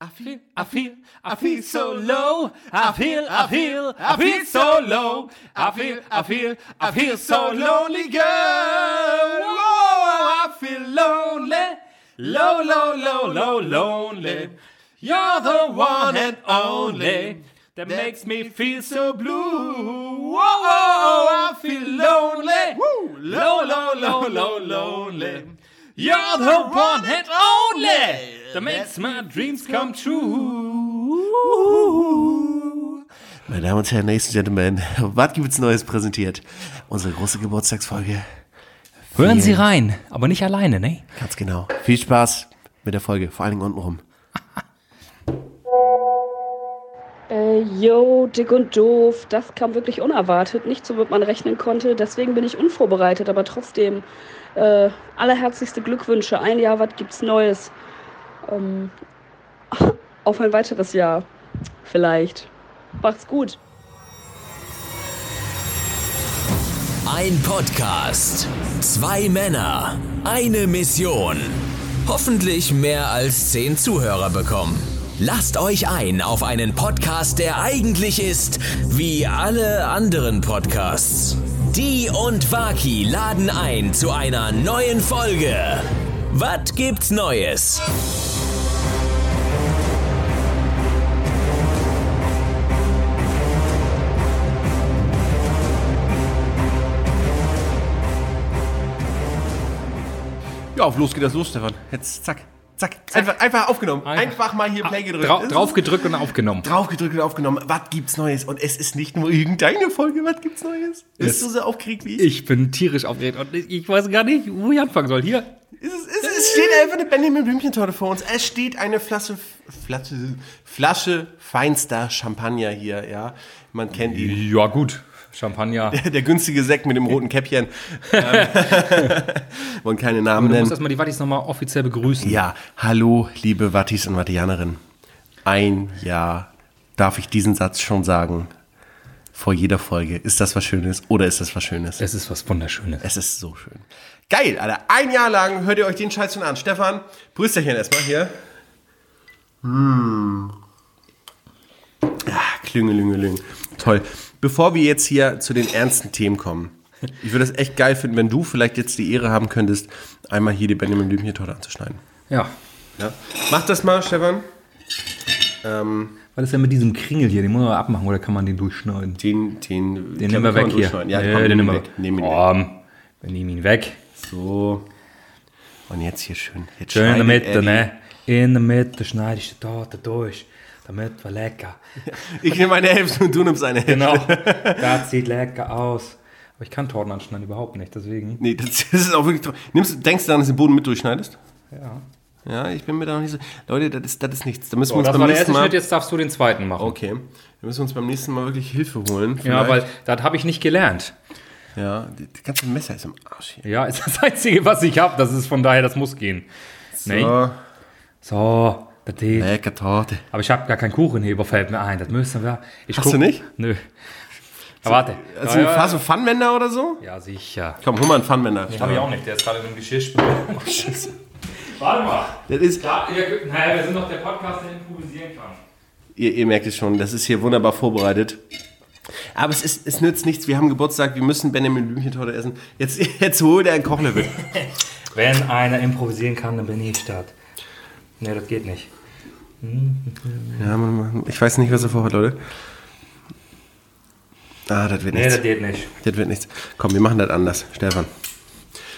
I feel, I feel, I feel so low. I feel, I feel, I feel so low. I feel, I feel, I feel so lonely, girl. Whoa, I feel lonely. Low, low, low, low, lonely. You're the one and only that makes me feel so blue. Whoa, I feel lonely. Low, low, low, low, lonely. You're the one and only that makes my dreams come true. Meine Damen und Herren, Ladies and Gentlemen, was gibt's Neues präsentiert? Unsere große Geburtstagsfolge. Hören Sie rein, aber nicht alleine, ne? Ganz genau. Viel Spaß mit der Folge, vor allen Dingen untenrum. Äh, yo, dick und doof, das kam wirklich unerwartet, nicht so, womit man rechnen konnte. Deswegen bin ich unvorbereitet, aber trotzdem äh, allerherzlichste Glückwünsche. Ein Jahr, was gibt's Neues? Ähm, auf ein weiteres Jahr, vielleicht. Macht's gut. Ein Podcast. Zwei Männer. Eine Mission. Hoffentlich mehr als zehn Zuhörer bekommen. Lasst euch ein auf einen Podcast, der eigentlich ist wie alle anderen Podcasts. Die und Waki laden ein zu einer neuen Folge. Was gibt's Neues? Ja, auf los geht das los, Stefan. Jetzt zack, zack. Einfach, einfach aufgenommen. Einfach, mal hier Play gedrückt. Drau drauf gedrückt und aufgenommen. Drauf gedrückt und aufgenommen. Was gibt's Neues? Und es ist nicht nur irgendeine Folge. Was gibt's Neues? Bist du so aufgeregt wie ich? Ich bin tierisch aufgeregt und ich weiß gar nicht, wo ich anfangen soll. Hier. Es, es, es steht einfach eine Benjamin Blümchentorte vor uns. Es steht eine Flasche, Flasche, Flasche feinster Champagner hier, ja. Man kennt ihn. Ja, gut. Champagner. Der günstige Sekt mit dem roten Käppchen. Wollen keine Namen Du musst nennen. erstmal die Wattis nochmal offiziell begrüßen. Ja, hallo, liebe Wattis und Wattianerinnen. Ein Jahr, darf ich diesen Satz schon sagen, vor jeder Folge. Ist das was Schönes oder ist das was Schönes? Es ist was Wunderschönes. Es ist so schön. Geil, Alter. Ein Jahr lang hört ihr euch den Scheiß schon an. Stefan, Brüsterchen erstmal hier. Hm. Ah, Klüngelüngelüng. Toll. Bevor wir jetzt hier zu den ernsten Themen kommen, ich würde es echt geil finden, wenn du vielleicht jetzt die Ehre haben könntest, einmal hier die Benjamin Blümchen-Torte anzuschneiden. Ja. Ja. Mach das mal, Stefan. Ähm, Was ist denn mit diesem Kringel hier? Den muss man abmachen oder kann man den durchschneiden? den, den, Den nehmen wir weg hier. Ja, Nee, komm, den nehmen wir weg. Nehmen ihn weg. Wir nehmen ihn weg. So. Und jetzt hier schön. Jetzt Schön in der Mitte, er die- ne? In der Mitte schneidest du die Torte durch, damit wir lecker. Ich nehme eine Hälfte und du nimmst eine Hälfte. Genau. das sieht lecker aus. Aber ich kann Torten anschneiden überhaupt nicht, deswegen. Nee, das, das ist auch wirklich. Nimmst, denkst du daran, dass du den Boden mit durchschneidest? Ja. Ja, ich bin mir da noch nicht so. Leute, das ist, das ist nichts. Da müssen wir So, uns das beim war der nächsten erste Mal. Schritt, jetzt darfst du den zweiten machen. Okay. Da müssen wir uns beim nächsten Mal wirklich Hilfe holen. Ja, vielleicht. weil das habe ich nicht gelernt. Ja, das ganze Messer ist im Arsch hier. Ja, ist das Einzige, was ich habe. Das ist von daher, das muss gehen. Nee. So, Geht. lecker Torte. Aber ich habe gar keinen Kuchenheber, fällt mir ein. Das müssen wir. Ich Hast du nicht? Nö. Ja, warte. Hast du ja, hast du Pfannwender oder so? ja, sicher. Komm, hol mal einen Pfannwender. Habe ich auch nicht. Der ist gerade in einem Geschirrspüler. Oh, Scheiße. Warte mal. Das ist, Ja, ihr- naja, wir sind doch der Podcast, der improvisieren kann. ihr, ihr merkt es schon, das ist hier wunderbar vorbereitet. Aber es, ist, es nützt nichts. Wir haben Geburtstag, wir müssen Benjamin Blümchentorte essen. Jetzt, jetzt hol dir einen Kochlöffel. Wenn einer improvisieren kann, dann bin ich das. Nee, das geht nicht. Ja, man- ich weiß nicht, was er vorhat, Leute. Ah, das wird Nee, nichts. das geht nicht. Das wird nichts. Komm, wir machen das anders, Stefan.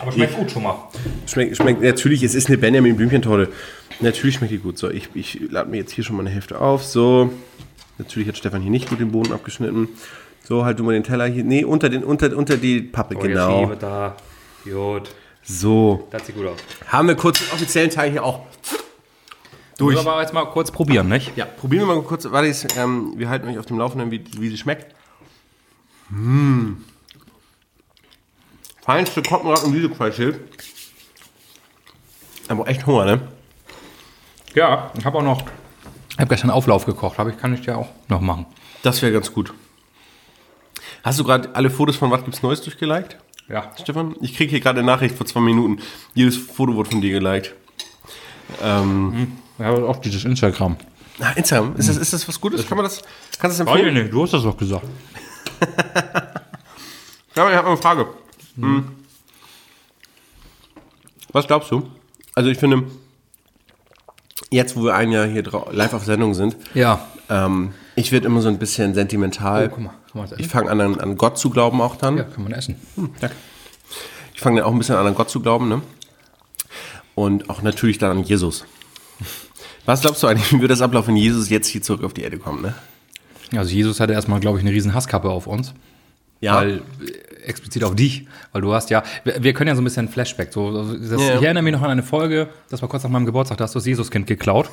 Aber schmeckt gut schon mal. Schmeckt, schmeckt, natürlich, es ist eine Benjamin Blümchentorte. Natürlich schmeckt die gut. So, ich, ich lade mir jetzt hier schon mal eine Hälfte auf. So. Natürlich hat Stefan hier nicht gut den Boden abgeschnitten. So, halt du mal den Teller hier. Nee, unter, den, unter, unter die Pappe, Oh, genau. Jetzt da. Gut. So. Das sieht gut aus. Haben wir kurz den offiziellen Teil hier auch durch. Müssen wir aber jetzt mal kurz probieren, nicht? Ja, probieren wir mal kurz. Warte, ähm, wir halten euch auf dem Laufenden, wie, wie sie schmeckt. Mmh. Feinste Koppenrad und Videoqualität. Aber echt Hunger, ne? Ja, ich habe auch noch. Ich habe gestern Auflauf gekocht, aber ich kann ich dir auch noch machen. Das wäre ganz gut. Hast du gerade alle Fotos von Was gibt's Neues durchgeliked, Ja. Stefan? Ich kriege hier gerade eine Nachricht vor zwei Minuten. Jedes Foto wurde von dir geliked. Ähm, Ja, auch dieses Instagram. Ah, Instagram, ist das, ist das was Gutes? Kann man das, kannst du das Weiß ich empfehlen? nicht, du hast das doch gesagt. Ja, ich habe eine Frage. Hm. Was glaubst du? Also ich finde, jetzt wo wir ein Jahr hier live auf Sendung sind, Ja. ähm, ich werde immer so ein bisschen sentimental. Oh, guck mal, kann man das ich fange an, an, Gott zu glauben auch dann. Ja, kann man essen. Danke. Ich fange dann auch ein bisschen an, an Gott zu glauben, ne? Und auch natürlich dann an Jesus. Was glaubst du eigentlich, wie wird das ablaufen, wenn Jesus jetzt hier zurück auf die Erde kommt, ne? Also Jesus hatte erstmal, glaube ich, eine riesen Hasskappe auf uns. Ja. Weil, äh, explizit auf dich, weil du hast ja, wir, wir können ja so ein bisschen Flashback. So, das, Ja. Ich erinnere mich noch an eine Folge, das war kurz nach meinem Geburtstag, da hast du das Jesuskind geklaut.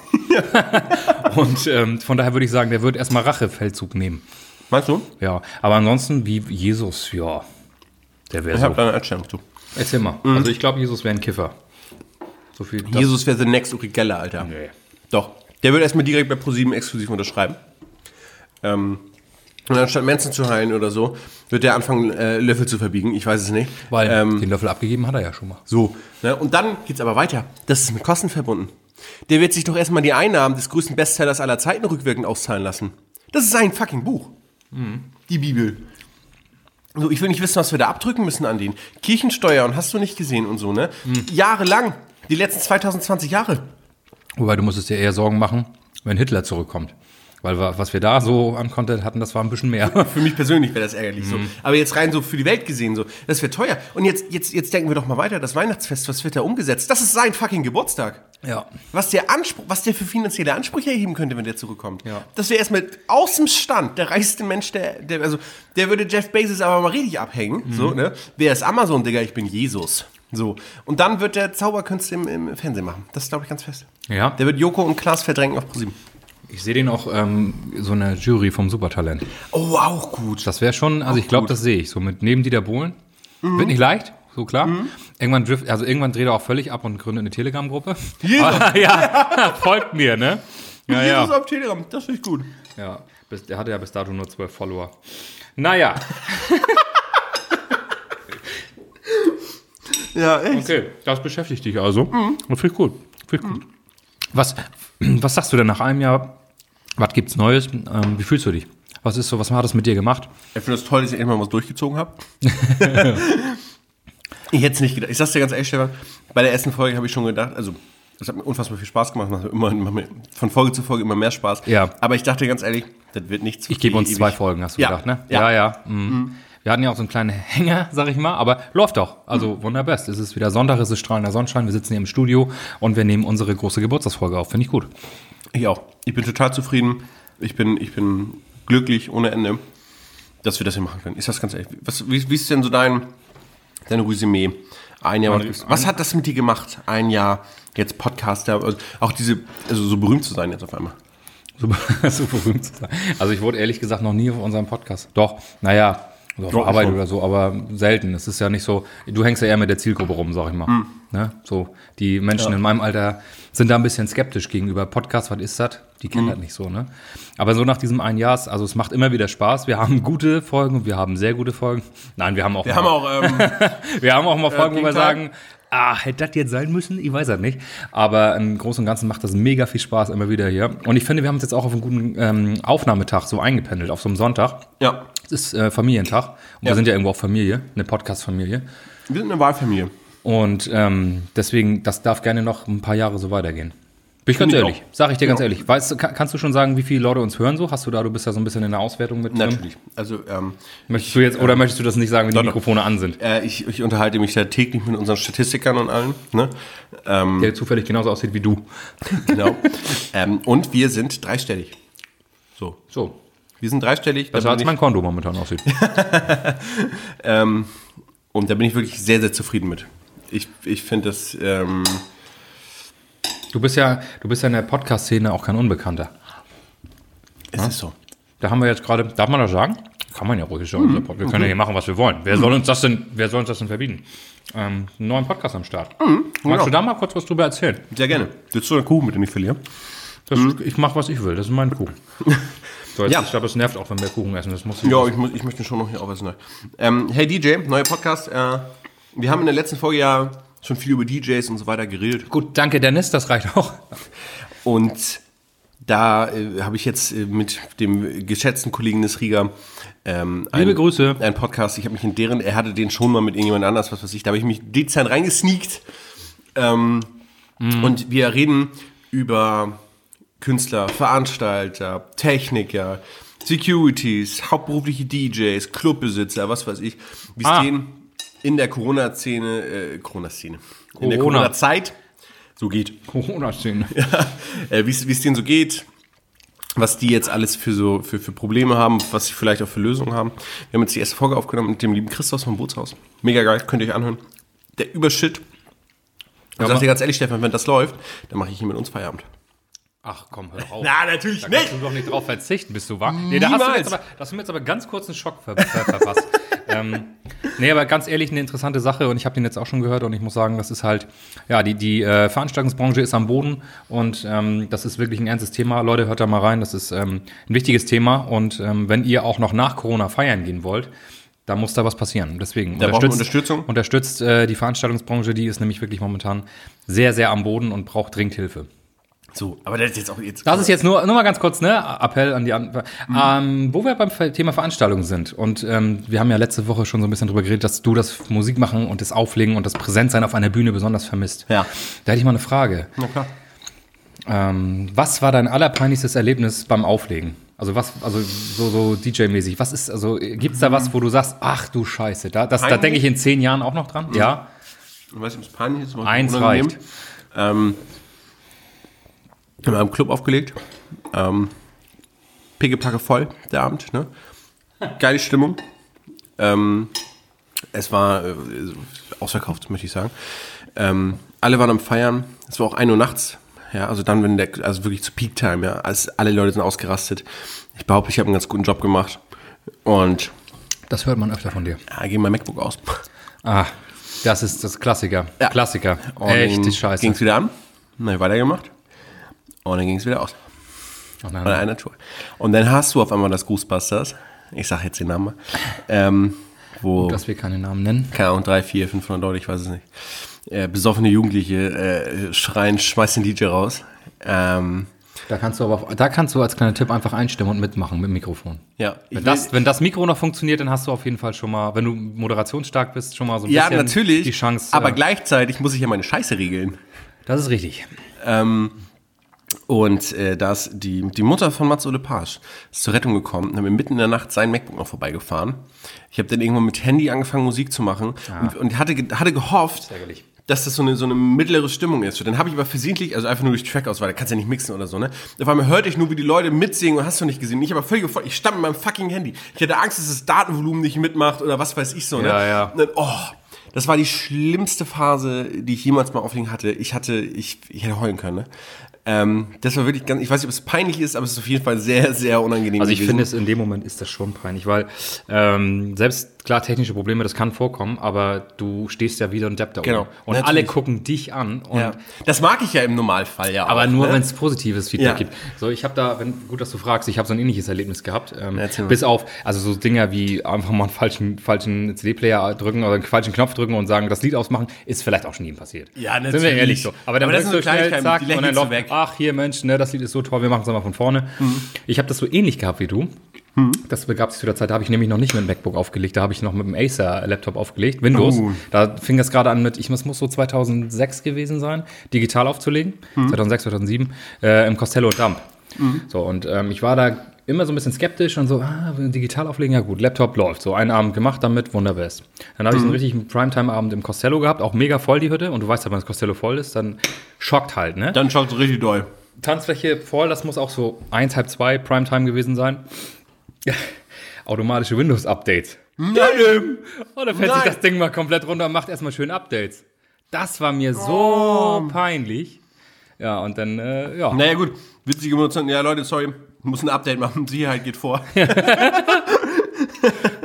Und ähm, von daher würde ich sagen, der wird erstmal Rachefeldzug nehmen. Meinst du? Ja, aber ansonsten wie Jesus, ja, der wäre Ich so. habe da eine Einstellung zu. Erzähl mal. Also ich glaube, Jesus wäre ein Kiffer. So viel. Jesus wäre the next Uri Geller, Alter. Nee. Doch. Der würde erstmal direkt bei ProSieben exklusiv unterschreiben. Ähm, und anstatt Menschen zu heilen oder so, wird der anfangen, äh, Löffel zu verbiegen. Ich weiß es nicht. Weil ähm, den Löffel abgegeben hat er ja schon mal. so. Ne? Und dann geht's aber weiter. Das ist mit Kosten verbunden. Der wird sich doch erstmal die Einnahmen des größten Bestsellers aller Zeiten rückwirkend auszahlen lassen. Das ist sein fucking Buch. Die Bibel. So, ich will nicht wissen, was wir da abdrücken müssen an den. Kirchensteuer und hast du nicht gesehen und so, ne? Jahrelang. Die letzten 2020 Jahre. Wobei du musstest dir eher Sorgen machen, wenn Hitler zurückkommt. Weil wir, was wir da so an Content hatten, das war ein bisschen mehr. Für mich persönlich wäre das ärgerlich so. Aber jetzt rein so für die Welt gesehen so, das wäre teuer. Und jetzt, jetzt, jetzt denken wir doch mal weiter, das Weihnachtsfest, was wird da umgesetzt? Das ist sein fucking Geburtstag. Ja. Was der Anspruch, was der für finanzielle Ansprüche erheben könnte, wenn der zurückkommt. Ja. Das wäre erstmal aus dem Stand der reichste Mensch, der, der, also, der würde Jeff Bezos aber mal richtig abhängen. So, ne? Wer ist Amazon, Digga? Ich bin Jesus. So. Und dann wird der Zauberkünste im, im Fernsehen machen. Das ist, glaube ich, ganz fest. Ja. Der wird Joko und Klaas verdrängen auf ProSieben. Ich sehe den auch ähm, so eine Jury vom Supertalent. Oh, auch gut. Das wäre schon, also ich glaube, das sehe ich. So mit neben Dieter Bohlen. Wird nicht leicht, so klar. Irgendwann drift, also irgendwann dreht er auch völlig ab und gründet eine Telegram-Gruppe. Aber, ja, folgt mir, ne? Ja, Jesus ja. auf Telegram, das finde ich gut. ja bis, der hatte ja bis dato nur zwölf Follower. Naja, Ja, echt. okay, das beschäftigt dich also. Das finde ich gut. Find ich gut. Was, was sagst du denn nach einem Jahr? Was gibt's Neues? Ähm, wie fühlst du dich? Was ist so, was hat das mit dir gemacht? Ich finde es toll, dass ich irgendwann was durchgezogen habe. ich hätte es nicht gedacht. Ich sag's dir ganz ehrlich, Stefan, bei der ersten Folge habe ich schon gedacht, also es hat mir unfassbar viel Spaß gemacht, macht mir immer, mir von Folge zu Folge immer mehr Spaß. Ja. Aber ich dachte ganz ehrlich, das wird nichts. Ich gebe uns ewig. zwei Folgen, hast du Ja. gedacht, ne? Ja. Ja, ja. mhm. Wir hatten ja auch so einen kleinen Hänger, sag ich mal, aber läuft doch. Also wunderbest. Es ist wieder Sonntag, es ist strahlender Sonnenschein, wir sitzen hier im Studio und wir nehmen unsere große Geburtstagsfolge auf. Finde ich gut. Ich auch. Ich bin total zufrieden. Ich bin, ich bin glücklich ohne Ende, dass wir das hier machen können. Ist das ganz ehrlich? Was, wie, wie ist denn so dein, dein Resümee? Ein Jahr. Mein- was hat das mit dir gemacht? Ein Jahr jetzt Podcaster, also auch diese, also so berühmt zu sein jetzt auf einmal. So, so berühmt zu sein. Also ich wurde ehrlich gesagt noch nie auf unserem Podcast. Doch, naja, so auf Doch, Arbeit schon. oder so, aber selten. Es ist ja nicht so, du hängst ja eher mit der Zielgruppe rum, sag ich mal. Hm. Ne? So, die Menschen in meinem Alter sind da ein bisschen skeptisch gegenüber Podcast, was ist das? Die kennen das nicht so, ne? Aber so nach diesem einen Jahr, also es macht immer wieder Spaß. Wir haben gute Folgen und wir haben sehr gute Folgen. Nein, wir haben auch Wir mal, haben auch, ähm, wir haben auch mal Folgen, wo wir sagen, ah, hätte das jetzt sein müssen? Ich weiß das nicht. Aber im Großen und Ganzen macht das mega viel Spaß immer wieder hier. Und ich finde, wir haben uns jetzt auch auf einen guten ähm, Aufnahmetag so eingependelt, auf so einem Sonntag. ja, Es ist äh, Familientag. Und Ja. wir sind ja irgendwo auch Familie, eine Podcast-Familie. wir sind eine Wahlfamilie. Und ähm, deswegen, das darf gerne noch ein paar Jahre so weitergehen. Bin ich ganz Finde ich ehrlich, auch. sag ich dir ganz Ja. ehrlich. Weißt, kannst du schon sagen, wie viele Leute uns hören so? Hast du da, du bist ja so ein bisschen in der Auswertung mit drin. Natürlich. Also, ähm, Möchtest du jetzt, oder möchtest du das nicht sagen, wenn die. Mikrofone an sind? äh, ich, ich unterhalte mich da täglich mit unseren Statistikern und allen. Ne? Ähm, Der zufällig genauso aussieht wie du. genau. ähm, und wir sind dreistellig. So. So. Wir sind dreistellig. Besser als mein Konto momentan aussieht. ähm, und da bin ich wirklich sehr, sehr zufrieden mit. Ich, ich finde das. Ähm, Du bist ja, du bist ja in der Podcast-Szene auch kein Unbekannter. es ist so. Da haben wir jetzt gerade, darf man das sagen? Kann man ja ruhig schon. Mhm. Wir können ja hier machen, was wir wollen. Wer soll uns das denn, wer soll uns das denn verbieten? Ähm, einen neuen Podcast am Start. Magst genau. du da mal kurz was drüber erzählen? Sehr gerne. Willst du einen Kuchen mit, den ich verliere? Das, Ich mache, was ich will. Das ist mein Kuchen. Jetzt, Ja. Ich glaube, es nervt auch, wenn wir Kuchen essen. Das muss ich Ja, ich, muss, ich möchte schon noch hier aufessen. Ähm, hey DJ, neuer Podcast. Äh, wir haben in der letzten Folge ja schon viel über DJs und so weiter geredet. Gut, danke Dennis, das reicht auch. und da äh, habe ich jetzt äh, mit dem geschätzten Kollegen des Rieger ähm, Liebe ein, Grüße. ein Podcast. Ich habe mich in deren, er hatte den schon mal mit irgendjemand anders, was weiß ich, da habe ich mich dezent reingesneakt. Ähm, Und wir reden über Künstler, Veranstalter, Techniker, Securities, hauptberufliche DJs, Clubbesitzer, was weiß ich, wie es Ah. denen in der Corona-Szene, äh, Corona-Szene, in der Corona. Corona-Zeit so geht Corona-Szene. äh, wie es denen so geht, was die jetzt alles für so für, für Probleme haben, was sie vielleicht auch für Lösungen haben. Wir haben jetzt die erste Folge aufgenommen mit dem lieben Christoph vom Bootshaus. Mega geil, könnt ihr euch anhören. Der Übershit. Ich sag dir ganz ehrlich, Stefan, wenn das läuft, dann mache ich hier mit uns Feierabend. Ach komm, hör auf. Na, natürlich Da kannst du doch nicht drauf verzichten, bist du wahr? Nee, da hast du, jetzt aber, hast du mir jetzt aber ganz kurz einen Schock ver ver verpasst. ähm, nee, aber ganz ehrlich, eine interessante Sache und ich habe den jetzt auch schon gehört und ich muss sagen, das ist halt, ja, die, die äh, Veranstaltungsbranche ist am Boden und ähm, das ist wirklich ein ernstes Thema. Leute, hört da mal rein, das ist ähm, ein wichtiges Thema und ähm, wenn ihr auch noch nach Corona feiern gehen wollt, da muss da was passieren. Deswegen Da man Unterstützung. unterstützt äh, die Veranstaltungsbranche, die ist nämlich wirklich momentan sehr, sehr am Boden und braucht dringend Hilfe. So, aber das ist jetzt auch jetzt. Das ist jetzt nur, nur mal ganz kurz, ne? Appell an die An Mhm. ähm, Wo wir beim Thema Veranstaltungen sind. Und ähm, wir haben ja letzte Woche schon so ein bisschen drüber geredet, dass du das Musikmachen und das Auflegen und das Präsentsein auf einer Bühne besonders vermisst. Ja. Da hätte ich mal eine Frage. Na klar. Ähm, was war dein allerpeinlichstes Erlebnis beim Auflegen? Also was, also so, so DJ-mäßig. Was ist, also gibt's da was, wo du sagst, ach du Scheiße, da, das, da denke ich in zehn Jahren auch noch dran? Ja. Ich weiß nicht, ob es peinlich ist. aber Eins unangenehm. reicht. Ähm, haben einen Club aufgelegt. Ähm, Pickepacke voll, der Abend. Ne? Geile Stimmung. Ähm, es war äh, ausverkauft, möchte ich sagen. Ähm, alle waren am Feiern. Es war auch 1 Uhr nachts. Ja, also dann, wenn der, also wirklich zu Peak Time, ja, als alle Leute sind ausgerastet. Ich behaupte, ich habe einen ganz guten Job gemacht. Und Das hört man öfter von dir. ja, gehe mein MacBook aus. Ah, das ist das Klassiker. Ja. Klassiker. Und Echte Scheiße. Ging es wieder an, ich weitergemacht. Und dann ging es wieder aus. Oh nein. Einer Tour. Und dann hast du auf einmal das Ghostbusters. Ich sag jetzt den Namen. Ähm, wo, dass wir keine Namen nennen. keine Ahnung, 3, 4, 500 Leute, ich weiß es nicht. Äh, besoffene Jugendliche äh, schreien, schmeiß den DJ raus. Ähm, Da kannst du aber, da kannst du als kleiner Tipp einfach einstimmen und mitmachen mit dem Mikrofon. ja, Wenn das, wenn das Mikro noch funktioniert, dann hast du auf jeden Fall schon mal, wenn du moderationsstark bist, schon mal so ein ja bisschen natürlich. die Chance. aber äh, gleichzeitig muss ich ja meine Scheiße regeln. Das ist richtig. Ähm, und äh, da ist die, die Mutter von Mats Ole Pasch ist zur Rettung gekommen und hat mir mitten in der Nacht sein MacBook noch vorbeigefahren. Ich habe dann irgendwann mit Handy angefangen, Musik zu machen und, und hatte, hatte gehofft, dass das so eine, so eine mittlere Stimmung ist. So, dann habe ich aber versehentlich, also einfach nur durch Trackauswahl, da kannst du ja nicht mixen oder so, ne? Auf einmal hörte ich nur, wie die Leute mitsingen und hast du nicht gesehen. Ich aber völlig gefolgt. Ich stand mit meinem fucking Handy. Ich hatte Angst, dass das Datenvolumen nicht mitmacht oder was weiß ich so, ne? Ja, ja. Und dann, oh, das war die schlimmste Phase, die ich jemals mal auflegen hatte. Ich hatte, ich, ich hätte heulen können, ne? Ähm, das war wirklich ganz, ich weiß nicht, ob es peinlich ist, aber es ist auf jeden Fall sehr, sehr unangenehm Also ich gewesen. finde es in dem Moment ist das schon peinlich, weil ähm, selbst klar technische Probleme, das kann vorkommen, aber du stehst ja wieder und Depp da oben. Genau, Und natürlich. alle gucken dich an und ja. Das mag ich ja im Normalfall ja Aber auch, nur, ne? wenn es positives Feedback Ja. gibt. So, ich habe da, wenn, gut, dass du fragst, ich habe so ein ähnliches Erlebnis gehabt. Ähm, bis auf, also so Dinger wie einfach mal einen falschen, falschen CD-Player drücken oder einen falschen Knopf drücken und sagen, das Lied ausmachen, ist vielleicht auch schon nie passiert. Ja, Sind wir natürlich. ehrlich so. Aber dann Aber das du so schnell, zack, und dann läuft, weg. ach, hier, Mensch, ne, das Lied ist so toll, wir machen es mal von vorne. Mhm. Ich habe das so ähnlich gehabt wie du. Das begab sich zu der Zeit, da habe ich nämlich noch nicht mit dem MacBook aufgelegt, da habe ich noch mit dem Acer-Laptop aufgelegt, Windows. Oh. Da fing das gerade an mit, ich, es muss so 2006 gewesen sein, digital aufzulegen, Mhm. 2006, 2007, äh, im Costello und Dump. So, und ähm, ich war da immer so ein bisschen skeptisch und so, ah, digital auflegen, ja gut, Laptop läuft. So, einen Abend gemacht damit, wunderbest. Dann habe ich so einen richtigen Primetime-Abend im Costello gehabt, auch mega voll die Hütte. Und du weißt ja, wenn das Costello voll ist, dann schockt halt, ne? Dann schaut es richtig doll. Tanzfläche voll, das muss auch so eins, halb zwei Primetime gewesen sein. Automatische Windows-Updates. Nein! Oh, da fällt sich Nein. das Ding mal komplett runter und macht erstmal schön Updates. Das war mir so peinlich. Ja, und dann, äh, ja. Naja gut, witzige Benutzung. Ja Leute, sorry, muss ein Update machen. Sicherheit geht vor.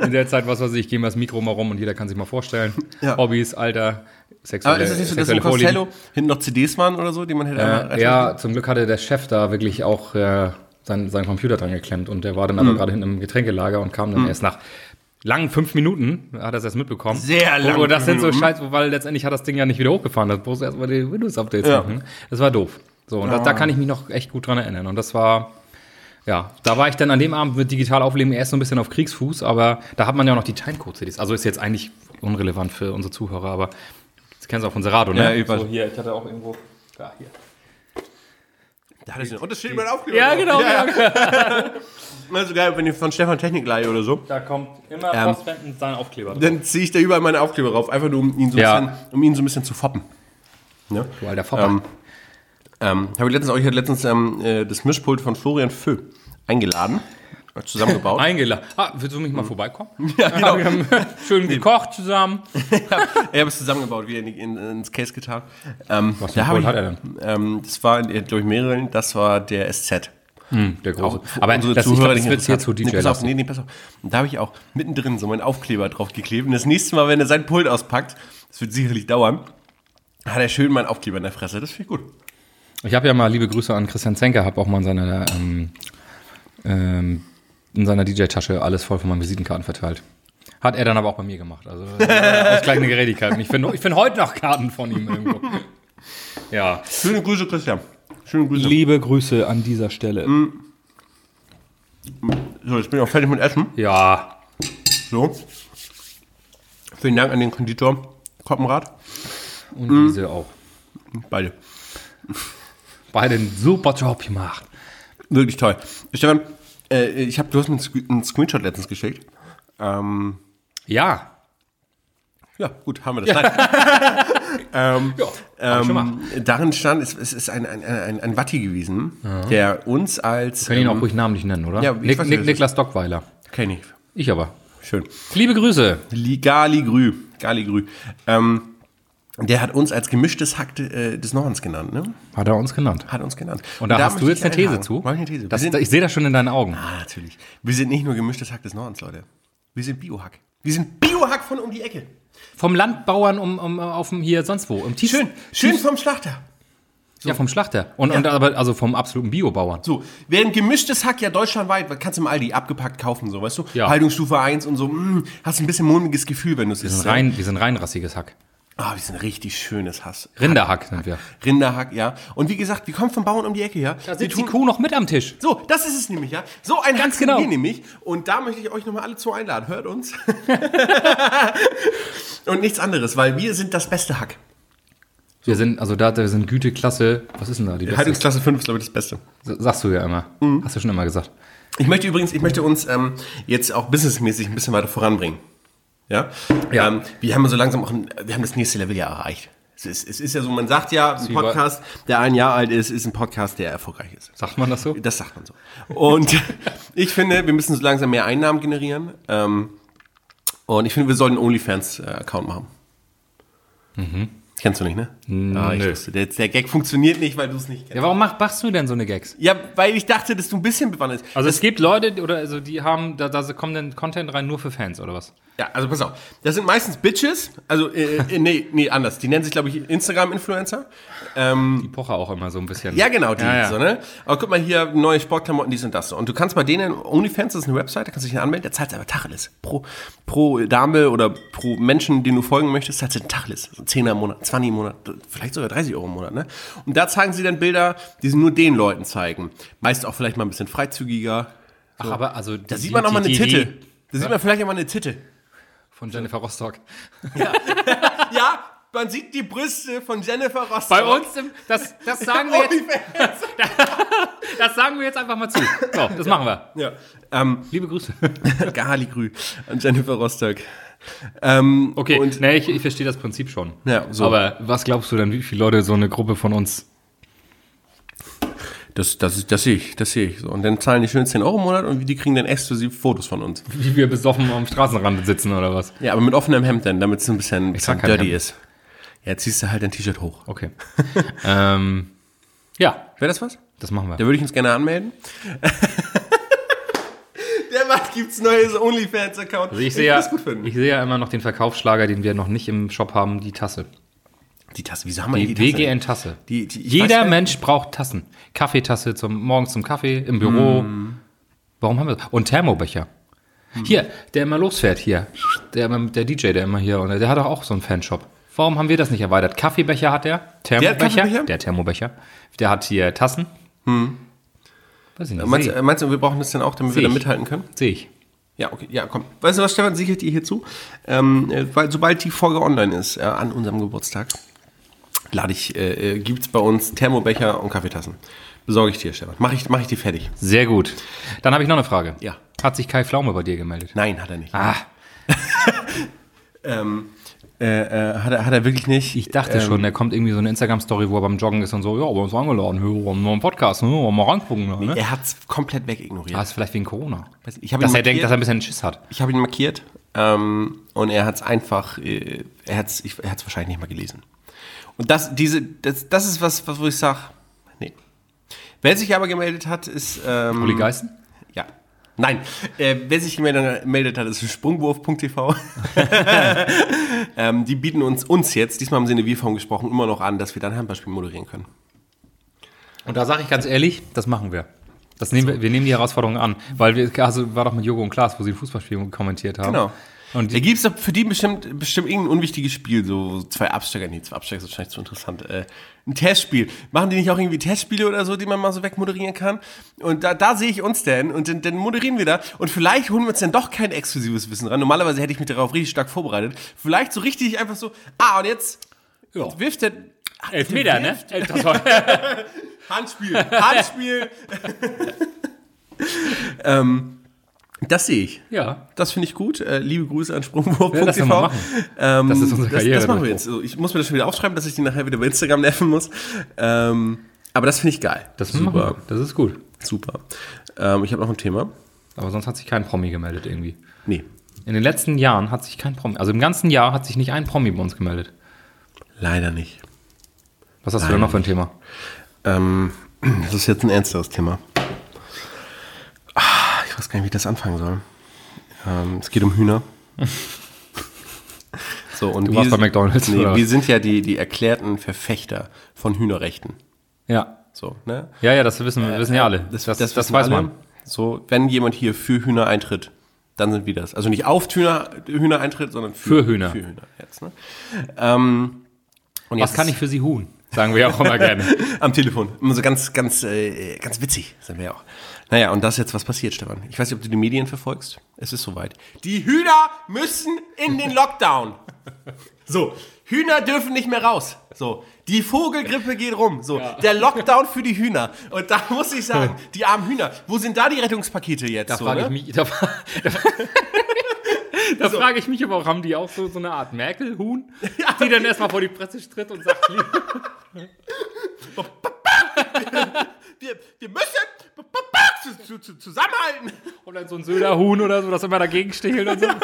In der Zeit, was weiß ich, gehen wir das Mikro mal rum und jeder kann sich mal vorstellen. Ja. Hobbys, Alter, sexuelle, Aber ist das nicht so, dass im Costello hinten noch CDs waren oder so, die man hätte Äh, ja, zum Glück hatte der Chef da wirklich auch äh, seinen, seinen Computer dran geklemmt und der war dann Hm. aber gerade hinten im Getränkelager und kam dann erst nach langen fünf Minuten, hat er es erst mitbekommen. Sehr lang Und das sind so fünf Scheiß, weil letztendlich hat das Ding ja nicht wieder hochgefahren, das musste erstmal die Windows-Updates Ja. machen. Das war doof. So, und da, da kann ich mich noch echt gut dran erinnern. Und das war, ja, da war ich dann an dem Abend mit digital aufleben erst so ein bisschen auf Kriegsfuß, aber da hat man ja auch noch die Timecode-CDs. Also ist jetzt eigentlich unrelevant für unsere Zuhörer, aber das kennst du auch von Serato, ne? Ja, weiß. so, hier, ich hatte auch irgendwo, ja, hier. Da hat und das steht immer Aufkleber. Ja, genau, Ja, ja. Also geil, wenn ihr von Stefan Technik leihe oder so, Da kommt immer Ähm, Postwenden sein Aufkleber drauf. dann ziehe ich da überall meine Aufkleber drauf, einfach nur um ihn so, Ja. ein, bisschen, um ihn so ein bisschen zu foppen. Ne? Du alter Fopper. Ähm, ähm, habe ich letztens auch, ich hatte letztens ähm, äh, das Mischpult von Florian Föh eingeladen, zusammengebaut. Eingeladen. Ah, willst du mich mal vorbeikommen? Ja, genau. Wir haben schön gekocht zusammen. ich habe es zusammengebaut, wieder in, in, ins Case getan. Ähm, Was da ich, hat er denn? Ähm, das war, glaube ich, mehrere, das war der SZ. Der große. Auch Aber unsere das, ich Zuhörer glaub, das nicht wird hier interessant. zu nee, pass auf, DJ nee, nee, pass auf. Und da habe ich auch mittendrin so meinen Aufkleber drauf geklebt. Und das nächste Mal, wenn er sein Pult auspackt, das wird sicherlich dauern, hat er schön meinen Aufkleber in der Fresse. Das finde ich gut. Ich habe ja mal liebe Grüße an Christian Zenker, habe auch mal in seiner, ähm, ähm, in seiner DJ-Tasche alles voll von meinen Visitenkarten verteilt. Hat er dann aber auch bei mir gemacht. Also äh, aus gleichen Gerechtigkeiten. Ich finde ich find heute noch Karten von ihm irgendwo. Ja. Schöne Grüße, Christian. Schöne Grüße. Liebe Grüße an dieser Stelle. So, jetzt bin ich auch fertig mit Essen. Ja. So. Vielen Dank an den Konditor Koppenrad. Und Mhm. diese auch. Beide. Beide einen super Job gemacht. Wirklich toll. Stefan, äh, ich hab, du hast mir einen Sc- einen Screenshot letztens geschickt. Ähm, Ja. ja, gut, haben wir das. Nein. ähm, Ja, ähm, darin stand, es, es ist ein, ein, ein, ein Watti gewesen, der uns als. Können ihn auch ähm, ruhig namentlich nennen, oder? ja, Nick, nicht, Niklas Dockweiler. Kenn ich. Ich aber. Schön. Liebe Grüße. Li- Galigrü. Galigrü. Ähm, der hat uns als gemischtes Hack äh, des Nordens genannt, ne? Hat er uns genannt. Hat uns genannt. Und da, hast du jetzt eine These zu? Mach ich eine These. Das, sind, ich sehe das schon in deinen Augen. ah, natürlich. Wir sind nicht nur gemischtes Hack des Nordens, Leute. Wir sind Biohack. Wir sind Biohack von um die Ecke. Vom Landbauern um, um, auf dem hier sonst wo. Im Schön, schön vom Schlachter. Ja, vom Schlachter. Und, und aber also vom absoluten Biobauern. So, während gemischtes Hack ja deutschlandweit, kannst du im Aldi abgepackt kaufen, so, weißt du? Ja. Haltungsstufe 1 und so, mh, hast ein bisschen mulmiges Gefühl, wenn du es Wir isst. sind, rein, wir sind reinrassiges Hack. Ah, wir sind richtig schönes Hass. Rinderhack sind wir. Rinderhack, ja. Und wie gesagt, wir kommen vom Bauern um die Ecke, ja. Da wir sitzt die Kuh noch mit am Tisch. So, das ist es nämlich, ja. So ein Ganz Hack genau. wir nämlich. Und da möchte ich euch nochmal alle zu einladen. Hört uns. und nichts anderes, weil wir sind das beste Hack. Wir sind, also da, da sind Güteklasse, was ist denn da? Die beste? Haltungsklasse 5 ist, glaube ich, das Beste. Sagst du ja immer. Hast du schon immer gesagt. Ich möchte übrigens, ich möchte uns ähm, jetzt auch businessmäßig ein bisschen weiter voranbringen. Ja? Ja. Ähm, wir haben so langsam auch, ein, wir haben das nächste Level ja erreicht. Es ist, es ist ja so, man sagt ja, ein Podcast, der ein Jahr alt ist, ist ein Podcast, der erfolgreich ist. Sagt man das so? Das sagt man so. Und ich finde, wir müssen so langsam mehr Einnahmen generieren. Ähm, und ich finde, wir sollten einen OnlyFans-Account machen. Kennst du nicht, ne? Ah, ich nö. wusste, der, der Gag funktioniert nicht, weil du es nicht kennst. Ja, warum mach, machst du denn so eine Gags? Ja, weil ich dachte, dass du ein bisschen bewandert bist. Also es gibt Leute, oder also die haben, da, da kommt dann Content rein nur für Fans, oder was? Ja, also pass auf. Das sind meistens Bitches. Also, äh, äh, nee, nee, anders. Die nennen sich, glaube ich, Instagram-Influencer. Ähm, Die Pocher auch immer so ein bisschen. ja, genau, die. Ja, ja. So, ne? Aber guck mal hier, neue Sportklamotten, dies und das. so. Und du kannst bei denen, OnlyFans das ist eine Website, da kannst du dich anmelden, da zahlst du aber Tacheles. Pro, pro Dame oder pro Menschen, den du folgen möchtest, zahlst du einen Tacheles. So 10 im Monat, 20 im Monat, vielleicht sogar 30 Euro im Monat, ne? Und da zeigen sie dann Bilder, die sie nur den Leuten zeigen. Meist auch vielleicht mal ein bisschen freizügiger. Ach, aber also Da sieht man auch mal eine Titte. Da sieht man vielleicht auch mal eine Titte. Von Jennifer Rostock. Ja, man sieht die Brüste von Jennifer Rostock. Bei uns, im, das, das sagen wir jetzt, das sagen wir jetzt einfach mal zu. So, das machen wir. Ja. Ähm, Liebe Grüße. Gali Grü und Jennifer Rostock. Ähm, Okay, Und, nee, ich, ich verstehe das Prinzip schon. Ja, so. Aber was glaubst du denn, wie viele Leute so eine Gruppe von uns das, das, das sehe ich, das sehe ich. So. Und dann zahlen die schön 10 Euro im Monat und die kriegen dann exklusiv Fotos von uns. wie wir besoffen am Straßenrand sitzen oder was? Ja, aber mit offenem Hemd dann, damit es ein bisschen, ein bisschen dirty Hemd. ist. Ja, ziehst du halt dein T-Shirt hoch. Okay. ähm, ja, Wäre das was? das machen wir. Da würde ich uns gerne anmelden. Der macht, gibt's neues OnlyFans-Account. Also ich sehe ja, ich sehe ja immer noch den Verkaufsschlager, den wir noch nicht im Shop haben, die Tasse. Die Tasse, wieso haben wir Die, die, Tasse? WGN-Tasse. Die- die- ich Jeder weiß, Mensch braucht Tassen. Kaffeetasse zum morgens zum Kaffee, im Büro. Mm. Warum haben wir das? Und Thermobecher. Hier, der immer losfährt hier. Der, der DJ, der immer hier, und der hat doch auch so einen Fanshop. Warum haben wir das nicht erweitert? Kaffeebecher hat der, Thermobecher, Kaffeebecher? der Thermobecher. Der hat hier Tassen. Weiß ich nicht, Meinst, sehe du- meinst du, wir brauchen das dann auch, damit Seh wir da ich. mithalten können? seh ich. Ja, okay. Ja, komm. Weißt du was, Stefan, sichert ihr hier zu? Ähm, äh, weil, sobald die Folge online ist, äh, an unserem Geburtstag, lade ich, äh, äh, gibt's bei uns Thermobecher und Kaffeetassen. Besorge ich dir, Stefan. Mach ich, mach ich dir fertig. Sehr gut. Dann habe ich noch eine Frage. Ja. Hat sich Kai Pflaume bei dir gemeldet? Nein, hat er nicht. Ah, Äh, äh, hat, er, hat er wirklich nicht. ich dachte schon, da kommt irgendwie so eine Instagram-Story, wo er beim Joggen ist und so, ja, wir haben uns eingeladen, wir haben noch einen Podcast, wollen wir mal reingucken. Ne? Er hat's komplett wegignoriert. Ah, ist vielleicht wegen Corona. Ich habe Dass ihn, er denkt, dass markiert- er ein bisschen Schiss hat. ich hab ihn markiert ähm, und er hat's einfach, äh, er er hat's wahrscheinlich nicht mal gelesen. Das, diese, das, das ist was, was wo ich sage, nee. Wer sich aber gemeldet hat, ist ähm, Uli Geißen? Ja. Nein, äh, wer sich gemeldet hat, ist sprungwurf.tv. ähm, die bieten uns, uns jetzt, diesmal haben sie in der Wir-Form gesprochen, immer noch an, dass wir dann Handballspiel moderieren können. Und da sage ich ganz ehrlich, das machen wir. Das nehmen wir, wir nehmen die Herausforderung an, weil wir, also war doch mit Jogo und Klaas, wo sie ein Fußballspiel kommentiert haben. Genau. Und Da die, gibt es für die bestimmt, bestimmt irgendein unwichtiges Spiel, so zwei Absteiger, nee, zwei Absteiger ist wahrscheinlich zu interessant. Äh, ein Testspiel. Machen die nicht auch irgendwie Testspiele oder so, die man mal so wegmoderieren kann? Und da, da sehe ich uns denn und dann, dann moderieren wir da und vielleicht holen wir uns dann doch kein exklusives Wissen ran. Normalerweise hätte ich mich darauf richtig stark vorbereitet. Vielleicht so richtig einfach so, ah, und jetzt Ja. wirft der. Elfmeter, ne? Handspiel, Handspiel. ähm, das sehe ich. ja. Das finde ich gut. Äh, liebe Grüße an Sprungwurf.tv. Ja, das. Ähm, Das ist unsere Karriere Das, das machen wir jetzt. Ich muss mir das schon wieder aufschreiben, dass ich die nachher wieder bei Instagram nerven muss. Ähm, aber das finde ich geil. Das machen super. Das ist gut. Super. Ähm, ich habe noch ein Thema. Aber sonst hat sich kein Promi gemeldet irgendwie. Nee, In den letzten Jahren hat sich kein Promi, also im ganzen Jahr hat sich nicht ein Promi bei uns gemeldet. leider nicht. Was hast du denn noch für ein Thema? Ähm, das ist jetzt ein ernsteres Thema. Gar nicht, wie ich das anfangen soll. Ähm, es geht um Hühner. so, und Du warst bei McDonald's, Nee, oder? wir sind ja die, die erklärten Verfechter von Hühnerrechten. Ja. So, ne? Ja, ja, das wissen, wissen ja alle. Das, das, das, wissen weiß alle. man. So, wenn jemand hier für Hühner eintritt, dann sind wir das. Also nicht auf Hühner, Hühner eintritt, sondern für, Für Hühner. Für Hühner jetzt, ne? ähm, und Was jetzt kann ich für sie huhn? Sagen wir auch immer gerne. am Telefon. Immer so ganz, ganz, äh, ganz witzig sind wir ja auch. Naja, und da ist jetzt was passiert, Stefan. Ich weiß nicht, ob du die Medien verfolgst. Es ist soweit. Die Hühner müssen in den Lockdown. So, Hühner dürfen nicht mehr raus. So, die Vogelgrippe geht rum. So, der Lockdown für die Hühner. Und da muss ich sagen, die armen Hühner. Wo sind da die Rettungspakete jetzt? Da so, frage ne? ich mich, da, da, da frage ich mich aber auch, haben die auch so, so eine Art Merkel-Huhn, die dann erstmal vor die Presse tritt und sagt, wir, wir müssen zu, zu, zu, zusammenhalten. und dann so ein Söder-Huhn oder so, das immer dagegen stichelt und so.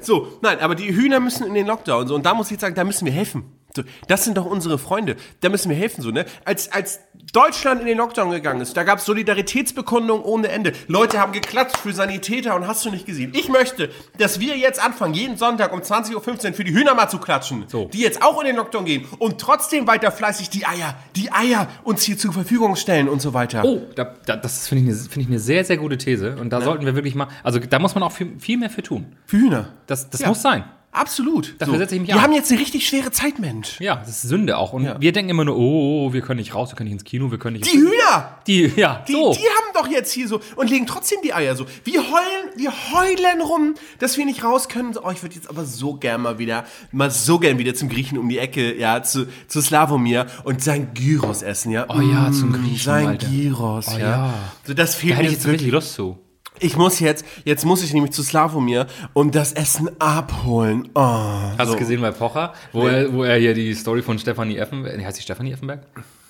So, nein, aber die Hühner müssen in den Lockdown. So, und da muss ich jetzt sagen, da müssen wir helfen. So, das sind doch unsere Freunde. Da müssen wir helfen. So, ne? als, als Deutschland in den Lockdown gegangen ist, da gab es Solidaritätsbekundungen ohne Ende. Leute haben geklatscht für Sanitäter und hast du nicht gesehen. Ich möchte, dass wir jetzt anfangen, jeden Sonntag um 20.15 Uhr für die Hühner mal zu klatschen. So. Die jetzt auch in den Lockdown gehen und trotzdem weiter fleißig die Eier, die Eier uns hier zur Verfügung stellen und so weiter. Oh, da, da, das finde ich, eine- finde ich eine sehr, sehr gute These. Und da sollten wir wirklich mal, also da muss man auch viel, viel mehr für tun. Für Hühner. Das, das Ja. muss sein. Absolut. Dafür setze ich mich Wir ein. haben jetzt eine richtig schwere Zeit, Mensch. Ja, das ist Sünde auch. Und Ja. wir denken immer nur, oh, wir können nicht raus, wir können nicht ins Kino, wir können nicht. Die Hühner! Die, ja, Die, so. die haben doch jetzt hier so und legen trotzdem die Eier so. Wir heulen, wir heulen rum, dass wir nicht raus können. So, Oh, ich würde jetzt aber so gern mal wieder, mal so gern wieder zum Griechen um die Ecke, ja, zu, zu Slavomir und sein Gyros essen, ja. Oh ja, zum Mm, Griechen, Sein Alter. Gyros, Oh ja. ja. So, das da fehlt hätte mir ich jetzt jetzt richtig wirklich. Lust zu. Ich muss jetzt, jetzt muss ich nämlich zu Slavomir und das Essen abholen. Oh. Hast du gesehen bei Pocher, wo, er, wo er hier die Story von Stefanie Effenberg, nee, heißt sie Stefanie Effenberg?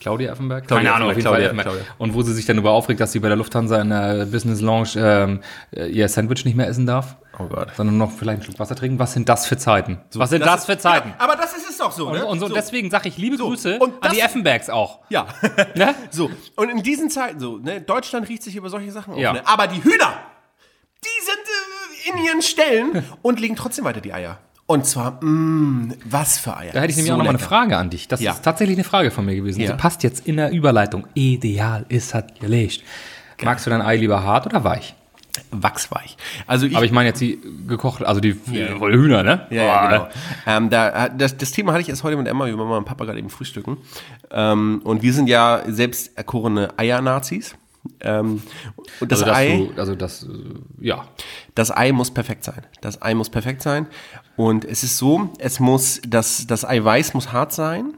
Claudia Effenberg? Claudia Keine Ahnung, auf jeden Fall Claudia, Effenberg. Und wo sie sich dann darüber aufregt, dass sie bei der Lufthansa in der Business Lounge ähm, äh, ihr Sandwich nicht mehr essen darf. Oh Gott. Sondern noch vielleicht einen Schluck Wasser trinken. Was sind das für Zeiten? Was sind das, für Zeiten? Ja, aber das ist es doch so, ne? und so, deswegen sage ich liebe Grüße und an die das- Effenbergs auch. Ja. Ne? So, und in diesen Zeiten so, ne, Deutschland riecht sich über solche Sachen auf, Ja. ne? Aber die Hühner, die sind äh, in ihren Ställen und legen trotzdem weiter die Eier. Und zwar, mh, was für Eier. Da hätte ich nämlich So auch noch mal eine lecker. Frage an dich. Das Ja. ist tatsächlich eine Frage von mir gewesen. Ja. Die passt jetzt in der Überleitung. Ideal ist hat gelegt. Magst du dein Ei lieber hart oder weich? Wachsweich. Also ich, Aber ich meine jetzt die gekocht, also die voll Hühner, ne? Ja, ja Oh, genau. Ähm, da, das, das Thema hatte ich erst heute mit Emma, wie Mama und Papa gerade eben frühstücken. Ähm, und wir sind ja selbst erkorene Eier-Nazis. Ähm, und das Also, Ei, du, also das, äh, ja. das Ei muss perfekt sein. Das Ei muss perfekt sein. Und es ist so, es muss, das, das Eiweiß muss hart sein,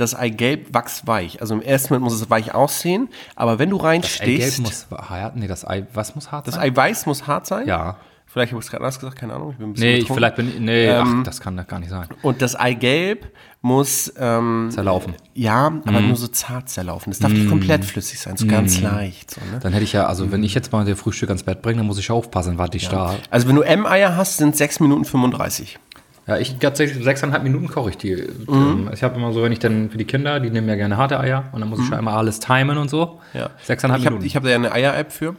das Eigelb wachsweich. Also im ersten Moment muss es weich aussehen, aber wenn du Eigelb reinstichst, muss hart, nee, das Ei, was muss hart das sein? Eiweiß muss hart sein. Ja. Vielleicht habe ich es gerade anders gesagt, keine Ahnung. Ich bin ein bisschen Nee, ich, betrunken. vielleicht bin ich, nee, Ähm, ach, das kann das gar nicht sein. Und das Eigelb muss ähm, Zerlaufen. Ja, Mhm. aber nur so zart zerlaufen. Es darf nicht komplett flüssig sein, so ganz leicht. So, ne? Dann hätte ich ja, also wenn ich jetzt mal der Frühstück ans Bett bringe, dann muss ich ja aufpassen, warte ich da. Also wenn du M-Eier hast, sind 6 Minuten 35. Ja, ich tatsächlich sechseinhalb Minuten koche ich die. Mhm. Ähm, Ich habe immer so, wenn ich dann für die Kinder, die nehmen ja gerne harte Eier und dann muss ich schon einmal alles timen und so. Mhm. Ja. Sechseinhalb ich habe Minuten. ich hab da ja eine Eier-App für,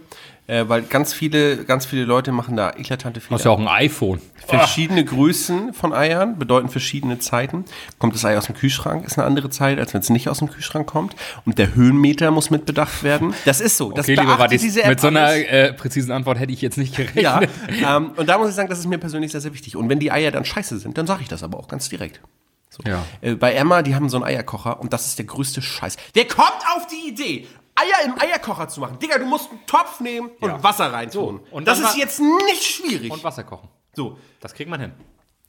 äh, weil ganz viele, ganz viele Leute machen da eklatante Du Fehler. hast ja auch ein iPhone. Verschiedene Größen von Eiern bedeuten verschiedene Zeiten. Kommt das Ei aus dem Kühlschrank, ist eine andere Zeit, als wenn es nicht aus dem Kühlschrank kommt. Und der Höhenmeter muss mit bedacht werden. Das ist so. Das Okay, lieber Wadis, diese App mit so einer äh, präzisen Antwort hätte ich jetzt nicht gerechnet. Ja, ähm, und da muss ich sagen, das ist mir persönlich sehr, sehr wichtig. Und wenn die Eier dann scheiße sind, dann sage ich das aber auch ganz direkt. So. Ja. Äh, bei Emma, die haben so einen Eierkocher und das ist der größte Scheiß. Der kommt auf die Idee, Eier im Eierkocher zu machen. Digga, du musst einen Topf nehmen und Ja. Wasser reintun. So, und das dann ist wa- jetzt nicht schwierig. Und Wasser kochen. so, Das kriegt man hin.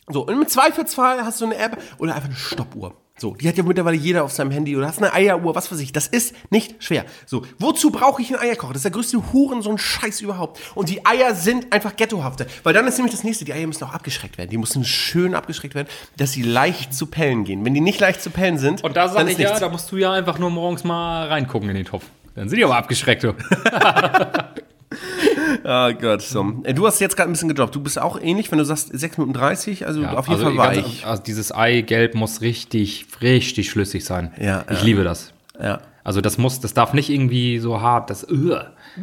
so, und im Zweifelsfall hast du eine App oder einfach eine Stoppuhr. So, die hat ja mittlerweile jeder auf seinem Handy oder hast eine Eieruhr, was weiß ich. Das ist nicht schwer. So, wozu brauche ich einen Eierkocher? Das ist der größte Huren, so ein Scheiß überhaupt. Und die Eier sind einfach ghettohafte. Weil dann ist nämlich das nächste, die Eier müssen auch abgeschreckt werden. Die müssen schön abgeschreckt werden, dass sie leicht zu pellen gehen. Wenn die nicht leicht zu pellen sind, Und da sage ist ich ja, da musst du ja einfach nur morgens mal reingucken in den Topf. Dann sind die aber abgeschreckt. Du. Oh Gott, so. Du hast jetzt gerade ein bisschen gedroppt. Du bist auch ähnlich, wenn du sagst 6 Minuten 30, also auf jeden also Fall ganz- weich. Also dieses Eigelb muss richtig, richtig schlüssig sein. Ja, ich ja. liebe das. Ja. Also das muss, das darf nicht irgendwie so hart, das uh,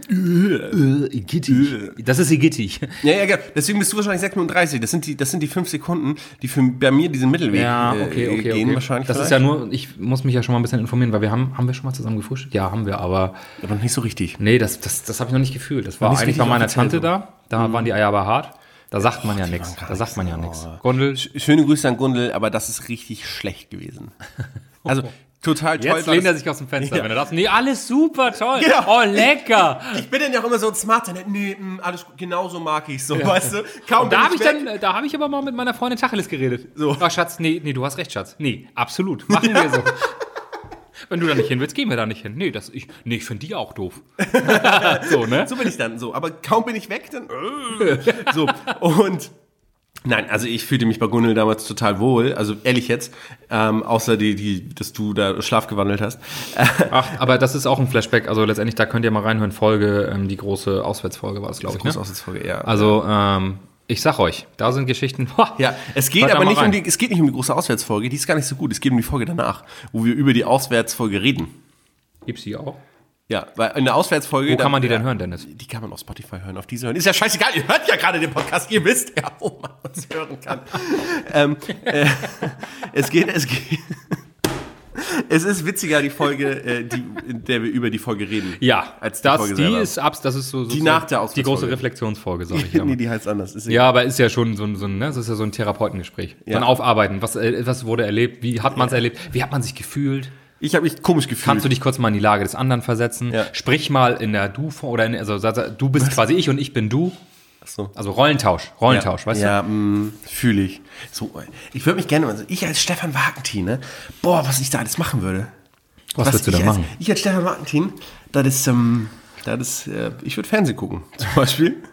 igittig. Das ist igittig. Ja, ja, genau. Deswegen bist du wahrscheinlich 6 Minuten 30. Das sind die, das sind die 5 Sekunden, die für bei mir diesen Mittelweg Ja, äh, okay, okay, gehen okay. wahrscheinlich. Das ist vielleicht. ja nur, ich muss mich ja schon mal ein bisschen informieren, weil wir haben, haben wir schon mal zusammen gefrühstückt? Ja, haben wir, aber Aber noch nicht so richtig. nee, das, das, das habe ich noch nicht gefühlt. Das war eigentlich bei meiner Tante so. da, da waren die Eier aber hart. Da sagt man ja nichts. Da sagt man ja nichts. Gondel, Schöne Grüße an Gundel, aber das ist richtig schlecht gewesen. Also total toll. jetzt lehnt er sich aus dem Fenster, Ja. wenn er das. Nee, alles super toll. Genau. Oh, lecker. Ich bin dann ja auch immer so ein smart, dann, nee, mh, alles gut, genau so mag ich so, weißt du? Kaum da habe ich weg. dann, da habe ich aber mal mit meiner Freundin Tacheles geredet. So. Ach, Schatz, nee, nee, du hast recht, Schatz. Nee, absolut. Machen wir so. Wenn du da nicht hin willst, gehen wir da nicht hin. Nee, das, ich, nee, ich finde die auch doof. so, ne? So bin ich dann so. Aber kaum bin ich weg, dann. Äh, so. Und. Nein, also ich fühlte mich bei Gundel damals total wohl. Also ehrlich jetzt. Ähm, außer die, die, dass du da Schlaf gewandelt hast. Ach, aber das ist auch ein Flashback. Also letztendlich, da könnt ihr mal reinhören. Folge, ähm, die große Auswärtsfolge war es, glaube ich. Ne? große Aussatzfolge, ja. Also, ähm, ich sag euch, da sind Geschichten. Boah, Ja, es geht aber nicht um die, es geht nicht um die große Auswärtsfolge, die ist gar nicht so gut. Es geht um die Folge danach, wo wir über die Auswärtsfolge reden. Gibt's die auch? Ja, weil in der Auswärtsfolge. Wo kann man die ja, denn hören, Dennis? Die kann man auf Spotify hören, auf diese hören. Ist ja scheißegal, ihr hört ja gerade den Podcast, ihr wisst ja, wo man uns hören kann. ähm, äh, es geht, es geht. Es ist witziger, die Folge, äh, die, in der wir über die Folge reden. Ja, Als die das, Folge die selber. ist abs, das ist so, so Die so nach der die große Reflexionsfolge, sag ich ja. nee, die heißt anders. Ist Ja, aber ist ja schon so ein, so ein ne, das ist ja so ein Therapeutengespräch. Ja. Aufarbeiten. Was, äh, was wurde erlebt? Wie hat man es erlebt? Wie hat man sich gefühlt? Ich habe mich komisch gefühlt. Kannst du dich kurz mal in die Lage des anderen versetzen? Ja. Sprich mal in der Du oder in, also du bist quasi ich und ich bin du. so. Also Rollentausch, Rollentausch, weißt ja, mm, fühle ich. So, ich würde mich gerne, also ich als Stefan Wagentin, ne? Boah, was ich da alles machen würde. du? Was würdest du da als, machen? Ich als Stefan Wagentin, das ist, ähm, das ist, äh, ich würde Fernsehen gucken, zum Beispiel.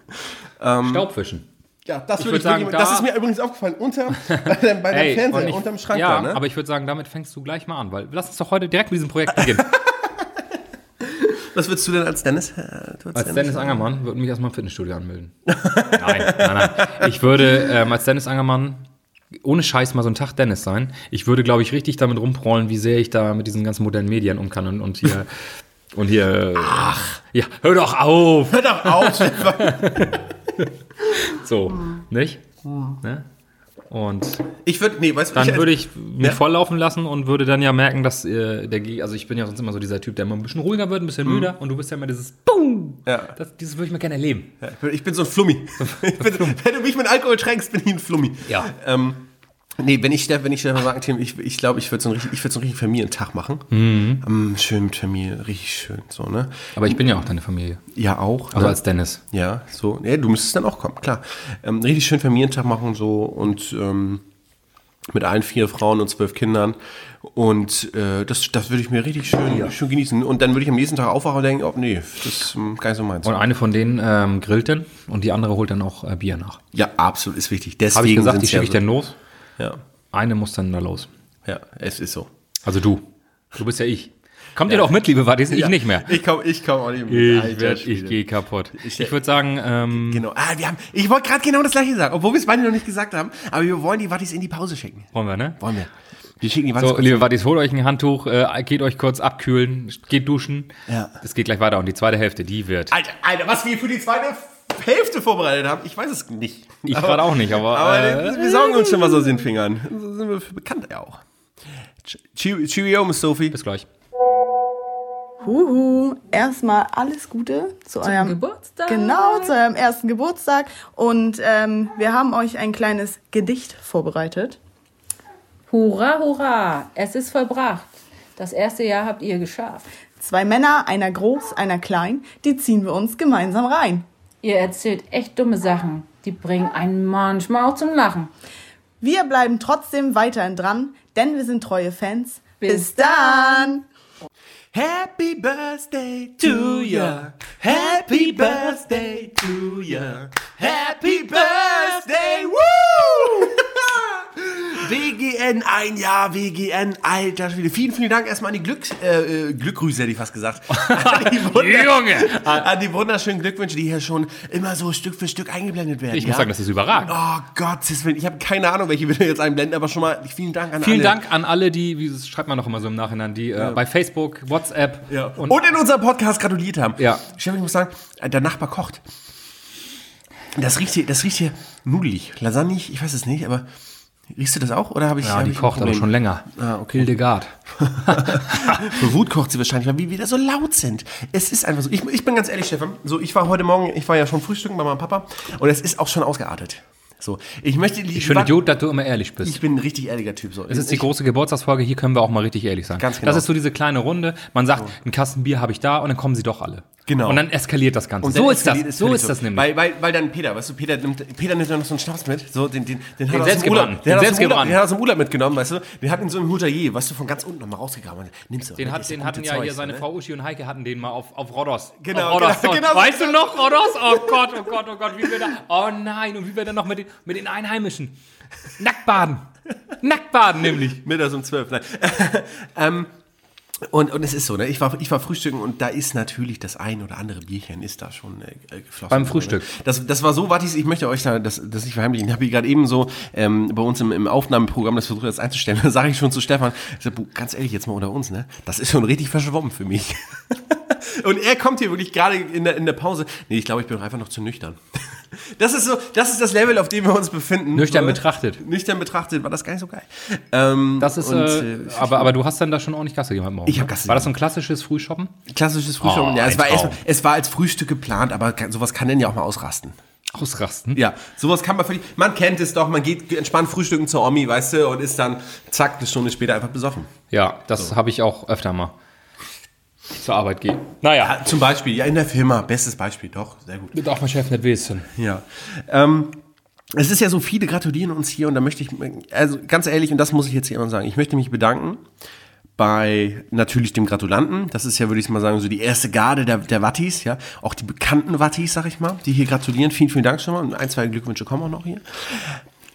Staubwischen. Ja, das, würd sagen, wirklich, das da- ist mir übrigens aufgefallen, unter, bei bei Ey, Fernseher, und ich- unterm Schrank ja, da, ne? aber ich würde sagen, damit fängst du gleich mal an, weil lass uns doch heute direkt mit diesem Projekt beginnen. Was würdest du denn als Dennis? Äh, Als Dennis Angermann würde mich erstmal im Fitnessstudio anmelden. nein, nein, nein. Ich würde ähm, als Dennis Angermann ohne Scheiß mal so ein Tag Dennis sein. Ich würde, glaube ich, richtig damit rumprollen, wie sehr ich da mit diesen ganzen modernen Medien um kann und, und hier. Und hier. Ach. Ja, hör doch auf! Hör doch auf. So, nicht? Ne? Und Ich würde, nee, weißt du, dann würde ich mich Ja. volllaufen lassen und würde dann ja merken, dass äh, der, also ich bin ja sonst immer so dieser Typ, der immer ein bisschen ruhiger wird, ein bisschen müder und du bist ja immer dieses Boom. Ja. Das, dieses würde ich mir gerne erleben. Ja, Ich bin so ein Flummi. Ich bin, wenn du mich mit Alkohol tränkst, bin ich ein Flummi. Ja. Ähm, nee, wenn ich, wenn ich Stefan Wagenthemen, ich, ich glaube, ich würde so einen richtig, ich würde so einen richtigen Familientag machen. Mhm. Ähm, schön mit Familie, richtig schön, so, ne? Aber ich bin ja auch deine Familie. Ja, auch. Also ne? als Dennis. Ja, so. Ja, du müsstest dann auch kommen, klar. Ähm, richtig schön Familientag machen, so, und, ähm, mit allen vier Frauen und zwölf Kindern. Und äh, das, das würde ich mir richtig schön, schön genießen. Und dann würde ich am nächsten Tag aufwachen und denken, oh nee, das ist ähm, gar nicht so meins. Und eine von denen ähm, grillt dann und die andere holt dann auch äh, Bier nach. Ja, absolut, ist wichtig. Deswegen Habe ich gesagt, die schicke ja ich dann los. Ja, Eine muss dann da los. ja, es ist so. Also du. Du bist ja ich. Kommt ihr doch mit, liebe Wattis? Ich nicht mehr. Ich komme ich komm auch nicht mit. Ich, werd, ich gehe kaputt. Ich- Ich, würde sagen, ähm, Genau. Ah, wir haben, ich wollte gerade genau das gleiche sagen, obwohl wir es beide noch nicht gesagt haben. Aber wir wollen die Wattis in die Pause schicken. wollen wir, ne? Wollen wir. Wir schicken die Wattis So, liebe Wattis, holt euch ein Handtuch, äh, geht euch kurz abkühlen, geht duschen. Ja. Es geht gleich weiter und die zweite Hälfte, die wird. Alter, Alter, was wir für die zweite Hälfte vorbereitet haben, ich weiß es nicht. Ich gerade auch nicht, aber, Aber äh, wir saugen uns schon was aus den Fingern. So sind wir für bekannt ja auch. Cheerio, Miss Sophie. Bis gleich. Huhu, erstmal alles Gute zu eurem Geburtstag. Genau, zu eurem ersten Geburtstag. Und ähm, wir haben euch ein kleines Gedicht vorbereitet. Hurra, hurra, es ist vollbracht. Das erste Jahr habt ihr geschafft. Zwei Männer, einer groß, einer klein, die ziehen wir uns gemeinsam rein. Ihr erzählt echt dumme Sachen. Die bringen einen manchmal auch zum Lachen. Wir bleiben trotzdem weiterhin dran, denn wir sind treue Fans. Bis, Bis dann! Happy Birthday to ya. Happy Birthday to ya. Happy Birthday, woo! WGN, ein Jahr WGN, alter Schwede. Vielen, vielen Dank erstmal an die Glück, äh, äh, Glückgrüße, hätte ich fast gesagt. An die, Junge! an die wunderschönen Glückwünsche, die hier schon immer so Stück für Stück eingeblendet werden. Ich ja? muss sagen, das ist überragend. Oh Gottes Willen, ich habe keine Ahnung, welche wir jetzt einblenden, aber schon mal vielen Dank an Vielen alle. Dank an alle, die, wie das schreibt man noch immer so im Nachhinein, die äh, bei Facebook, WhatsApp Ja. und, Und, in unserem Podcast gratuliert haben. Ja. Stefan, ich muss sagen, der Nachbar kocht. Das riecht hier, das riecht hier nudelig. Lasagne, ich weiß es nicht, aber riechst du das auch? Oder habe ich ja, hab die ich kocht aber schon länger. Ah, okay. Hildegard. Für Wut kocht sie wahrscheinlich, weil wir wieder so laut sind. Es ist einfach so. Ich, ich bin ganz ehrlich, Stefan. So, ich war heute Morgen, ich war ja schon frühstücken bei meinem Papa und es ist auch schon ausgeartet. So, ich möchte die. Ich finde gut, dass du immer ehrlich bist. Ich bin ein richtig ehrlicher Typ. So. Das ist die große Geburtstagsfolge, hier können wir auch mal richtig ehrlich sein. Ganz genau. Das ist so diese kleine Runde, man sagt, einen Kasten Bier habe ich da und dann kommen sie doch alle. Genau. Und dann eskaliert das Ganze. Und so ist das, es so ist das nämlich. Weil, weil, weil dann Peter, weißt du, Peter nimmt, Peter nimmt dann noch so einen Schnaps mit, so, den, den, den, hat er selbstgebrannten. Urlaub, den, hat Den er dem Urlaub, den hat er aus dem Urlaub mitgenommen, weißt du, den hat in so einem Hotelier, weißt du, von ganz unten nochmal rausgegraben. Nimmst du. Den, ne, hat, den hatten ja Zeug, hier seine ne? Frau Uschi und Heike hatten den mal auf, auf Rodos. Genau, auf Rodos. genau, genau. weißt du noch, Rodos? Oh Gott, oh Gott, oh Gott, wie wir da. Oh nein, und wie wir dann noch mit den, mit den Einheimischen. Nacktbaden. Nacktbaden nämlich. Mittags um zwölf, nein. ähm, und, und es ist so, ne? ich, war, ich war frühstücken und da ist natürlich das ein oder andere Bierchen ist da schon äh, äh, geflossen. Beim Frühstück. Das, das war so, Wattis, ich möchte euch da das, das nicht verheimlichen. Ich habe hier gerade eben so ähm, bei uns im, im Aufnahmeprogramm das versucht, das einzustellen. Da sage ich schon zu Stefan, ich sag, "Bu, ganz ehrlich, jetzt mal unter uns, ne? Das ist schon richtig verschwommen für mich. Und er kommt hier wirklich gerade in der, in der Pause. Nee, ich glaube, ich bin einfach noch zu nüchtern. Das ist so, das ist das Level, auf dem wir uns befinden. Nüchtern so, betrachtet. Nüchtern betrachtet war das gar nicht so geil. Ähm, Das ist, und, äh, äh, aber, aber du hast dann da schon ordentlich Gasse gemacht morgen. Ich hab ne? Gasse War das so ein klassisches Frühshoppen? klassisches Frühstück. Oh, ja, es war, erst, es war als Frühstück geplant, aber sowas kann denn ja auch mal ausrasten. Ausrasten? Ja, sowas kann man völlig. Man kennt es doch, man geht entspannt frühstücken zur Omi, weißt du, und ist dann, zack, eine Stunde später einfach besoffen. Ja, das habe ich auch öfter mal. Zur Arbeit gehe. Naja, Ja, zum Beispiel, ja, in der Firma, bestes Beispiel, doch, sehr gut. darf mein Chef nicht wissen. Ja. Ähm, es ist ja so, viele gratulieren uns hier und da möchte ich, also ganz ehrlich, und das muss ich jetzt hier immer sagen, ich möchte mich bedanken bei natürlich dem Gratulanten. Das ist ja, würde ich mal sagen, so die erste Garde der, der Wattis, ja. Auch die bekannten Wattis, sag ich mal, die hier gratulieren. Vielen, vielen Dank schon mal. Und ein, zwei Glückwünsche kommen auch noch hier.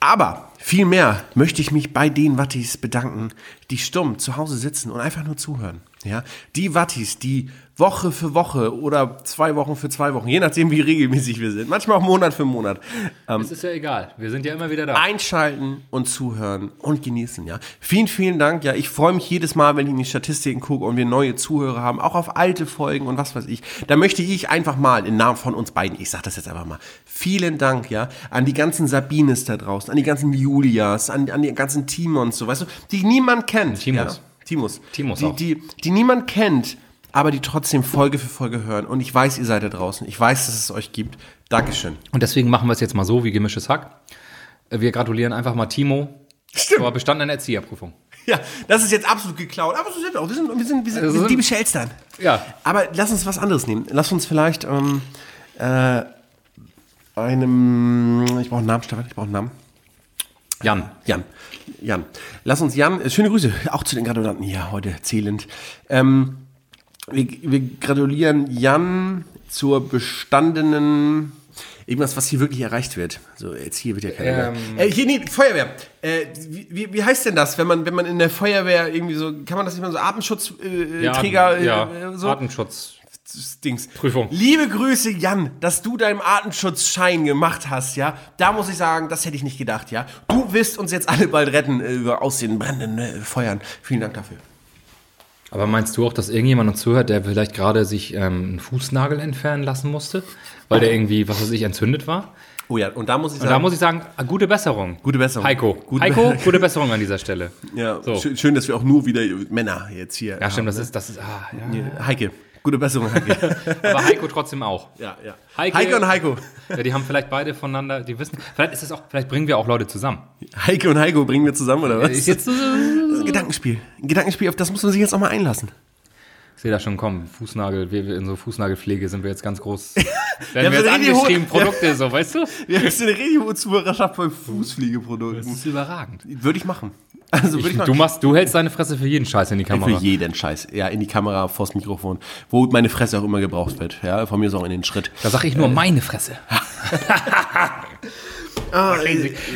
Aber viel mehr möchte ich mich bei den Wattis bedanken, die stumm zu Hause sitzen und einfach nur zuhören. Ja, die Wattis, die Woche für Woche oder zwei Wochen für zwei Wochen, je nachdem, wie regelmäßig wir sind. Manchmal auch Monat für Monat. Ähm, Es ist ja egal. Wir sind ja immer wieder da. einschalten und zuhören und genießen, ja. Vielen, vielen Dank, ja. Ich freue mich jedes Mal, wenn ich in die Statistiken gucke und wir neue Zuhörer haben, auch auf alte Folgen und was weiß ich. Da möchte ich einfach mal im Namen von uns beiden, ich sage das jetzt einfach mal, vielen Dank, ja, an die ganzen Sabines da draußen, an die ganzen Julias, an, an die ganzen Timons, so, weißt du, die niemand kennt. Timos. Ja? Timos. Timos die, auch. die, die niemand kennt, aber die trotzdem Folge für Folge hören. Und ich weiß, ihr seid da draußen. Ich weiß, dass es euch gibt. Dankeschön. Und deswegen machen wir es jetzt mal so wie gemischtes Hack. Äh, Wir gratulieren einfach mal Timo zur bestandenen Erzieherprüfung. Ja, das ist jetzt absolut geklaut. Aber so sind wir auch. Wir sind, wir sind, wir sind, wir Also sind diebische Elstern. Ja. Aber lass uns was anderes nehmen. Lass uns vielleicht ähm, äh, einem. Ich brauche einen Namen, Stefan. Ich brauche einen Namen. Jan. Jan. Jan. Lass uns Jan. äh, Schöne Grüße auch zu den Gratulanten hier heute zählend. Ähm, wir, wir gratulieren Jan zur bestandenen. Irgendwas, was hier wirklich erreicht wird. So, jetzt hier wird ja keiner Ähm. Äh, hier, nee, Feuerwehr. Äh, wie, wie, heißt denn das, wenn man, wenn man in der Feuerwehr irgendwie so, kann man das nicht mal so Atemschutzträger, äh, äh, ja, äh, so? Atemschutz. Dings. Prüfung. Liebe Grüße, Jan, dass du deinen Atemschutzschein gemacht hast, ja. Da muss ich sagen, das hätte ich nicht gedacht, ja. Du wirst uns jetzt alle bald retten äh, aus den brennenden Feuern. Vielen Dank dafür. Aber meinst du auch, dass irgendjemand uns zuhört, der vielleicht gerade sich ähm, einen Fußnagel entfernen lassen musste? Weil der irgendwie, was weiß ich, entzündet war? Oh ja, und da muss ich Und sagen, da muss ich sagen, ah, gute Besserung. Gute Besserung. Heiko. Gute Heiko, gute Besserung an dieser Stelle. ja, So. schön, dass wir auch nur wieder Männer jetzt hier Ja, stimmt, haben, das ist, das ist, ah, ja. ne? Heike, gute Besserung, Heike. Aber Heiko trotzdem auch. ja, ja. Heike- Heike und Heiko. Ja, die haben vielleicht beide voneinander, die wissen, vielleicht ist es auch, vielleicht bringen wir auch Leute zusammen. Heike und Heiko bringen wir zusammen, oder was? Ist jetzt so, Das ist ein Gedankenspiel. Ein Gedankenspiel, auf das muss man sich jetzt auch mal einlassen. ich sehe da schon kommen, Fußnagel, wir, wir in so Fußnagelpflege sind wir jetzt ganz groß. Ja, Werden wir jetzt angeschrieben, Produkte, so, weißt du? Wir haben eine Radio-Zuhörerschaft bei Fußpflegeprodukten. Das ist überragend. Würde ich machen. Also ich, Ich, machen. du machst, du hältst deine Fresse für jeden Scheiß in die Kamera. Für jeden Scheiß. Ja, in die Kamera, vors Mikrofon. Wo meine Fresse auch immer gebraucht wird. Ja, von mir ist auch in den Schritt. Da sag ich nur meine Fresse. Ah,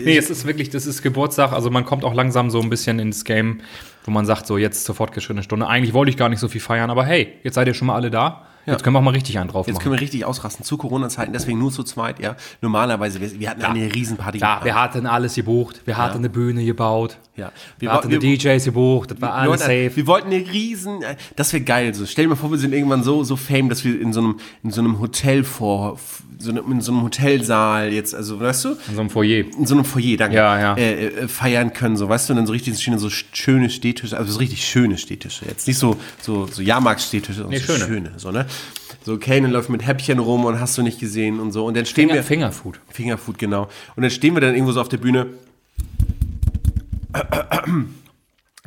Nee, es ist wirklich, das ist Geburtstag. Also man kommt auch langsam so ein bisschen ins Game, wo man sagt, so jetzt zur fortgeschrittenen Stunde. Eigentlich wollte ich gar nicht so viel feiern, aber hey, jetzt seid ihr schon mal alle da. Jetzt können wir auch mal richtig einen drauf Jetzt machen. können wir richtig ausrasten. Zu Corona-Zeiten, deswegen nur zu zweit, ja. Normalerweise, wir, wir hatten eine Riesenparty Klar, wir hatten alles gebucht. Wir hatten eine Bühne gebaut. Ja. Wir, Wir hatten wir- DJs gebucht. Das war alles safe. Wir wollten eine riesen, äh, das wäre geil. So, stell dir mal vor, wir sind irgendwann so, so fame, dass wir in so einem, in so einem Hotel vor, so einem, in so einem Hotelsaal jetzt, also, weißt du? In so einem Foyer. in so einem Foyer, danke, Ja, ja. Äh, äh, feiern können, so, weißt du, und dann so richtig schöne, so schöne Stehtische, also so richtig schöne Stehtische, jetzt nicht so, so, so Jahrmarkt-Stehtische, sondern Nee, so schöne. schöne, so, ne? So, Kanan läuft mit Häppchen rum und hast du nicht gesehen und so, und dann stehen Finger, wir, Fingerfood. Fingerfood, genau, und dann stehen wir dann irgendwo so auf der Bühne,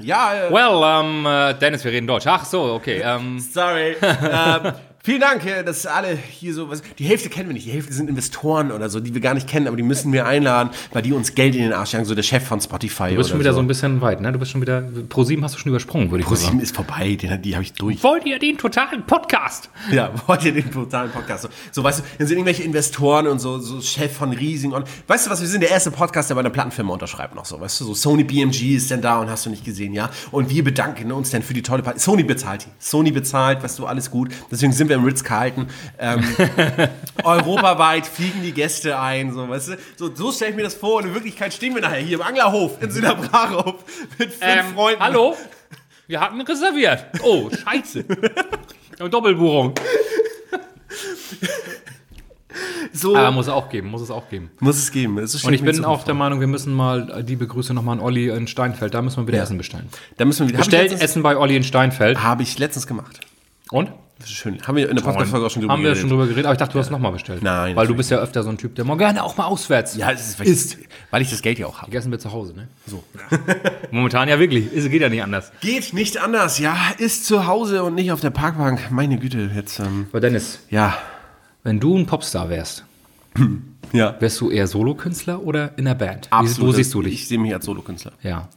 ja, äh, Well, ähm, äh, Dennis, wir reden Deutsch. Ach so, okay. Ähm, Sorry. ähm, vielen Dank, dass alle hier so was. Die Hälfte kennen wir nicht. Die Hälfte sind Investoren oder so, die wir gar nicht kennen, aber die müssen wir einladen, weil die uns Geld in den Arsch jagen. So der Chef von Spotify. du bist schon wieder so so ein bisschen weit, ne? Du bist schon wieder, ProSieben hast du schon übersprungen, würde ich mal sagen. ProSieben ist vorbei, den, die habe ich durch. Wollt ihr den totalen Podcast? Ja, wollt ihr den totalen Podcast? So, so, weißt du, dann sind irgendwelche Investoren und so, so Chef von Riesing und weißt du was, wir sind der erste Podcast, der bei einer Plattenfirma unterschreibt noch so, weißt du, so Sony BMG ist denn da und hast du nicht gesehen, ja? Und wir bedanken uns dann für die tolle Party. Sony bezahlt die. Sony bezahlt, weißt du, alles gut. Deswegen sind wir im Ritz-Carlton. Ähm, europaweit fliegen die Gäste ein, so, weißt du. So, so stelle ich mir das vor und in Wirklichkeit stehen wir nachher hier im Anglerhof in Süderbrachow mit fünf Ähm, Freunden. hallo? Wir hatten reserviert. Oh, scheiße. Doppelbuchung. So Aber muss es auch geben, muss es auch geben. muss es geben. Das ist Und ich bin auch der Meinung, wir müssen mal liebe Grüße nochmal an Olli in Steinfeld. Da müssen wir wieder Essen bestellen. Da müssen wir wieder. Bestellt Essen bei Olli in Steinfeld. Habe ich letztens gemacht. Und? Das ist schön. Haben wir in der Podcast-Folge auch schon drüber Haben wir geredet. schon drüber geredet, aber ich dachte, du hast nochmal bestellt. Nein, Weil du bist ja öfter so ein Typ, der mal gerne auch mal auswärts. Ja, es ist, weil, Ich, weil ich das Geld ja auch habe. Gegessen wir zu Hause, ne? So. Momentan ja wirklich. Es geht ja nicht anders. Geht nicht anders, ja. Ist zu Hause und nicht auf der Parkbank. Meine Güte, jetzt, ähm, Aber Dennis, ja. wenn du ein Popstar wärst, Ja. wärst du eher Solokünstler oder in der Band? Absolut. wo siehst du dich? Ich sehe mich als Solokünstler. Ja.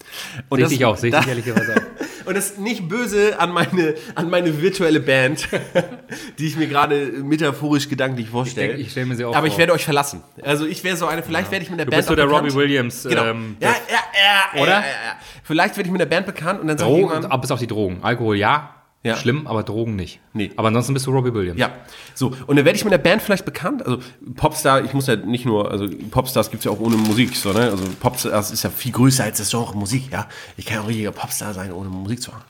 Und Sehe ich auch, sehe ich dich ehrlicherweise auch. Und das ist nicht böse an meine, an meine virtuelle Band, die ich mir gerade metaphorisch gedanklich vorstelle. Ich ich stell mir sie auch Aber ich vor. werde euch verlassen. Also ich wäre so eine, vielleicht werde ich mit der Du Band bist so der bekannt. Robbie Williams. Genau. Ähm, ja, ja, ja, Oder? Ja, ja, ja. Vielleicht werde ich mit der Band bekannt und dann sage ich irgendwann, bis auf die Drogen. Alkohol ja, Ja. Schlimm, aber Drogen nicht. Nee. Aber ansonsten bist du Robbie Williams. Ja, so. Und dann werde ich mit der Band vielleicht bekannt. Also Popstar, ich muss ja nicht nur, also Popstars gibt es ja auch ohne Musik, so, ne? Also Popstars ist ja viel größer als das Genre Musik, ja. Ich kann ja auch richtiger Popstar sein, ohne Musik zu haben.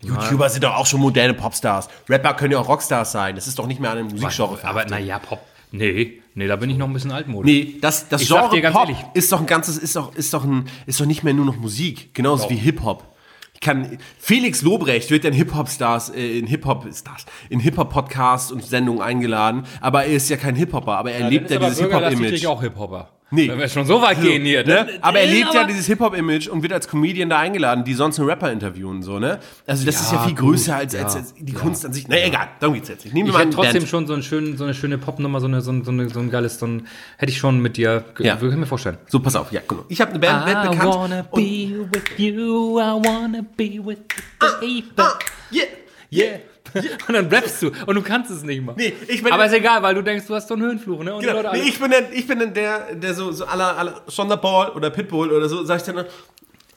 YouTuber sind doch auch schon moderne Popstars. Rapper können ja auch Rockstars sein. Das ist doch nicht mehr an einem Musikgenre Aber naja, Pop. Nee, nee, da bin ich noch ein bisschen altmodisch. Nee, das, das Ich Genre Pop ehrlich. ist doch ein ganzes, ist doch, ist doch ein, ist doch nicht mehr nur noch Musik. Genauso wie Hip-Hop. Kann, Felix Lobrecht wird ja in Hip-Hop-Stars, äh, in Hip-Hop-Stars, in Hip-Hop-Podcasts und Sendungen eingeladen, aber er ist ja kein Hip-Hopper, aber er lebt ja dieses Hip-Hop-Image. auch Hip-Hopper. Nee. Wenn wir schon so weit gehen hier. Ne? Aber er lebt ja dieses Hip-Hop-Image und wird als Comedian da eingeladen, die sonst einen Rapper interviewen, so, ne? Also das Ja, ist ja viel gut, größer als, als, ja, als die Kunst an sich. Na egal, darum geht's jetzt nicht. Nehmen wir Ich hätte trotzdem Band. schon so, einen schönen, so eine schöne Popnummer, so, eine, so, ein- so, so ein geiles, so ein, hätte ich schon mit dir, Ja. würde ich mir vorstellen. So, pass auf, ja, genau. Ich habe eine Band, Band bekannt. und, with you, I wanna be with you, ah, yeah. Yeah. Und dann rappst du und du kannst es nicht mal. Nee, ich bin- Aber ist egal, weil du denkst, du hast so einen Höhenfluch, ne? Und Genau. Leute Nee, ich bin dann, ich bin dann der, der so, so aller, aller Sonderball oder Pitbull oder so, sag ich dann,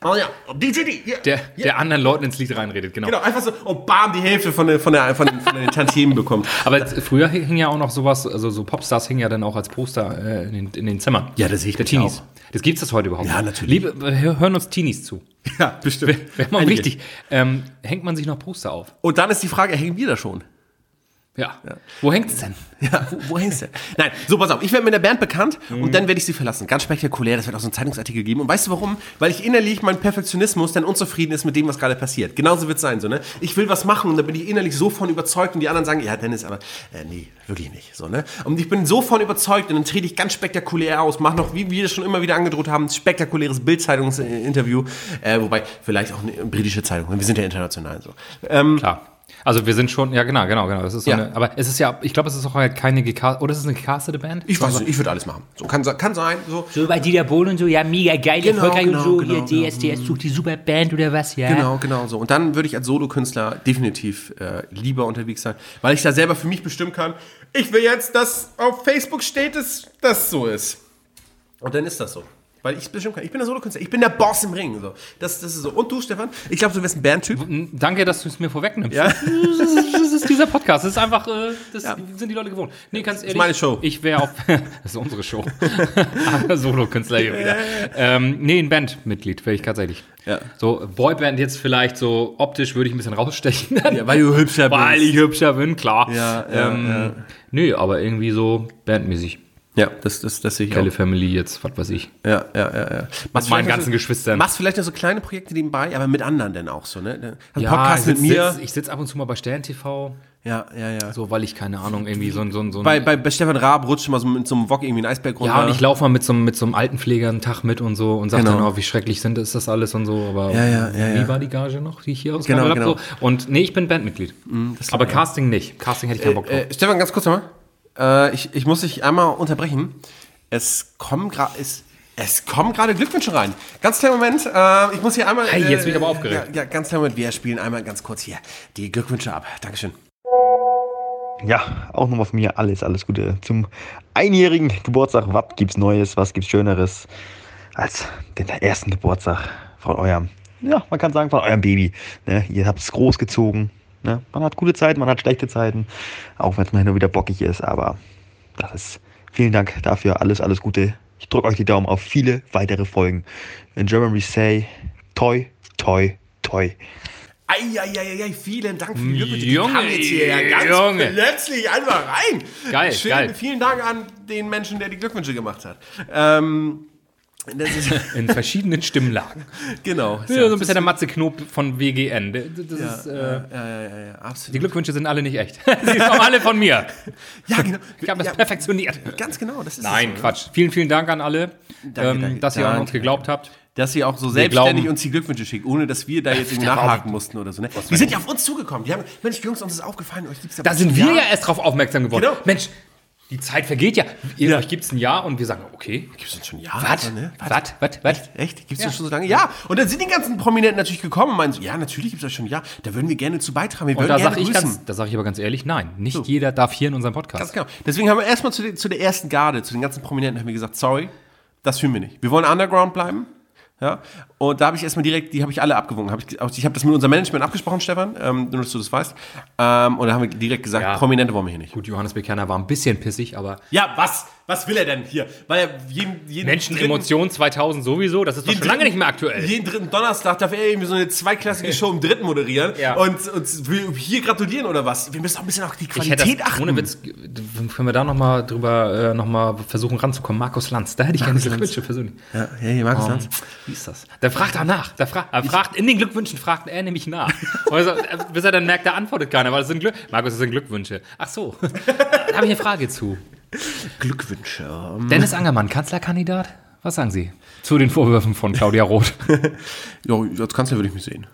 oh ja, DJD, yeah. der, der anderen Leuten ins Lied reinredet, genau. Genau, einfach so, und bam, die Hälfte von, der, von, der, von, den, von den Tantiemen bekommt. Aber jetzt, früher hing ja auch noch sowas, also so Popstars hingen ja dann auch als Poster äh, in, den, in den Zimmern. Ja, das sehe ich Der Teenies. auch. Das gibt es heute überhaupt Ja, natürlich. Liebe, hör- hören uns Teenies zu. Ja, bestimmt. Wäre mal Einige. wichtig. Ähm, hängt man sich noch Poster auf? Und dann ist die Frage, hängen wir da schon? Ja. Wo hängt es denn? Ja, wo, wo hängst du? Nein, so pass auf, ich werde mit der Band bekannt Mhm. und dann werde ich sie verlassen. Ganz spektakulär, das wird auch so einen Zeitungsartikel geben. Und weißt du warum? Weil ich innerlich mein Perfektionismus dann unzufrieden ist mit dem, was gerade passiert. Genauso wird es sein, so, ne? Ich will was machen und da bin ich innerlich so von überzeugt und die anderen sagen, ja, Dennis, aber äh, nee, wirklich nicht, so, ne? Und ich bin so von überzeugt und dann trete ich ganz spektakulär aus, mache noch, wie wir das schon immer wieder angedroht haben, ein spektakuläres Bildzeitungsinterview, äh, wobei vielleicht auch eine britische Zeitung, wir sind ja international so. Ähm, Klar. Also wir sind schon, ja genau, genau, genau. Das ist so Ja. eine, aber es ist ja, ich glaube, es ist auch halt keine gecast, oder ist es eine gecastete Band? ich weiß nicht, ich würde alles machen. So, kann, kann sein, so. So bei Dieter Bohlen und so, ja, mega geil, Genau, erfolgreich genau, und so, genau, ihr DSDS sucht die super Band oder was, ja. Genau, genau so. Und dann würde ich als Solokünstler definitiv äh, lieber unterwegs sein, weil ich da selber für mich bestimmen kann, ich will jetzt, dass auf Facebook steht, dass das so ist. Und dann ist das so. Weil ich bestimmen kann. Ich bin der Solokünstler, ich bin der Boss im Ring. So. Das, das ist so. Und du, Stefan? Ich glaube, du wirst ein Bandtyp. Danke, dass du es mir vorwegnimmst. Ja. Das, ist, das ist dieser Podcast. Das ist einfach, äh, das sind die Leute gewohnt. Nee, ganz ehrlich. meine Show. Ich wäre auf, das ist unsere Show. Solo-Künstler hier wieder. Ähm, nee, ein Bandmitglied wäre ich tatsächlich. Ja. So, Boyband jetzt vielleicht so optisch würde ich ein bisschen rausstechen. Ja, weil du hübscher bist. Weil ich hübscher bin, klar. Ja, ja, ähm, ja. Nö, aber irgendwie so bandmäßig. Ja, das, das, das sehe ich Kelly auch. Family jetzt, was weiß ich. Ja, ja, ja, ja. Machst meinen vielleicht ganzen so, Geschwistern. Machst vielleicht noch so kleine Projekte nebenbei, aber mit anderen dann auch so, ne? Ein Ja, Podcast ich mit mir. Sitz, ich sitze ab und zu mal bei Stern TV, ja, ja, ja. so weil ich keine Ahnung, irgendwie so, ein- so, ein- so Bei, bei, bei Stefan Raab rutscht mal so mit so einem Wok irgendwie ein Eisberg runter. Ja, und ich laufe mal mit so, einem- mit so einem Altenpfleger einen Tag mit und so und sage Genau. dann auch, wie schrecklich sind ist das alles und so. Aber Ja, ja, ja, wie ja. war die Gage noch, die ich hier Genau, ausgehandelt genau. habe? So. Und nee, ich bin Bandmitglied. aber Casting nicht. Casting hätte ich keinen Bock drauf. Äh, Stefan, ganz kurz nochmal. Äh, ich, ich muss dich einmal unterbrechen. Es kommen gerade es, es kommen gerade Glückwünsche rein. Ganz kleinen Moment. Äh, ich muss hier einmal. Hey, jetzt bin ich äh, aber aufgeregt. Ja, ja, ganz kleinen Moment. Wir spielen einmal ganz kurz hier die Glückwünsche ab. Dankeschön. Ja, auch nochmal von mir alles, alles Gute zum einjährigen Geburtstag. Was gibt's Neues, was gibt's Schöneres als den ersten Geburtstag von eurem, ja, man kann sagen, von eurem Baby. Ne? Ihr habt es großgezogen. Ne? Man hat gute Zeiten, man hat schlechte Zeiten, auch wenn es mal hin und wieder bockig ist, aber das ist, vielen Dank dafür, alles, alles Gute. Ich drücke euch die Daumen auf viele weitere Folgen. In German we say, toi, toi, toi. Eieieiei, vielen Dank für die Glückwünsche. Die kamen jetzt hier ganz Junge. plötzlich einfach rein. Geil, Schön, geil. Vielen Dank an den Menschen, der die Glückwünsche gemacht hat. Ähm, In verschiedenen Stimmlagen. genau. Ja, so ein bisschen der Matze Knob von WGN. Das ist, äh, ja, ja, ja, ja, absolut. die Glückwünsche sind alle nicht echt. Sie kommen alle von mir. Ja, genau. Ich habe das ja, perfektioniert. Ganz genau, das ist Nein, so? Quatsch. Vielen, vielen Dank an alle, ähm, danke, dass ihr an danke, uns geglaubt habt. Dass sie auch so selbstständig glauben- uns die Glückwünsche schicken, ohne dass wir da jetzt irgendwie nachhaken mussten oder so. Ne? Die sind ja auf uns zugekommen. Die haben, Mensch, Jungs, uns ist aufgefallen, euch gibt's Da sind wir ja erst drauf aufmerksam geworden. Genau. Mensch, die Zeit vergeht ja. Ihr, Ja. Gibt es ein Jahr und wir sagen, okay. Gibt's uns schon Jahre? Was? Ne? Was? Was? Was? Echt? Gibt's das schon so lange? Ja. Und dann sind die ganzen Prominenten natürlich gekommen und meinen so, ja, natürlich gibt's das schon ein Jahr. Da würden wir gerne zu beitragen. Wir würden da gerne sage ich, ganz- da sag ich aber ganz ehrlich, nein. Nicht jeder darf hier in unserem Podcast. Ganz genau. Deswegen haben wir erstmal zu, zu der ersten Garde, zu den ganzen Prominenten, haben wir gesagt, sorry, das fühlen wir nicht. Wir wollen underground bleiben. Ja, und da habe ich erstmal direkt, die habe ich alle abgewogen. Hab ich ich habe das mit unserem Management abgesprochen, Stefan, ähm, nur dass du das weißt. Ähm, und da haben wir direkt gesagt, Ja. Prominente wollen wir hier nicht. Gut, Johannes Bekerner war ein bisschen pissig, aber Ja, was? Was will er denn hier? Weil er jeden, jeden Menschen dritten- Emotionen 2000 sowieso, das ist doch schon lange dritten- nicht mehr aktuell. Jeden dritten Donnerstag darf er irgendwie so eine zweiklassige Show im dritten moderieren Ja. und uns hier gratulieren oder was? Wir müssen auch ein bisschen auf die Ich hätte Qualität das, achten. ohne Witz, können wir da nochmal drüber äh, noch mal versuchen ranzukommen. Markus Lanz, da hätte ich gerne Glückwünsche persönlich. Ja, ja, hier, Markus Oh, Lanz. Wie ist das? Der fragt danach. Der fragt, er fragt, in den Glückwünschen fragt er nämlich nach. Und so, äh, bis er dann merkt, da antwortet keiner, weil es sind Glück. Markus, das sind Glückwünsche. Ach so. Da habe ich eine Frage zu. Glückwünsche. Dennis Angermann, Kanzlerkandidat? Was sagen Sie zu den Vorwürfen von Claudia Roth? Ja, als Kanzler würde ich mich sehen.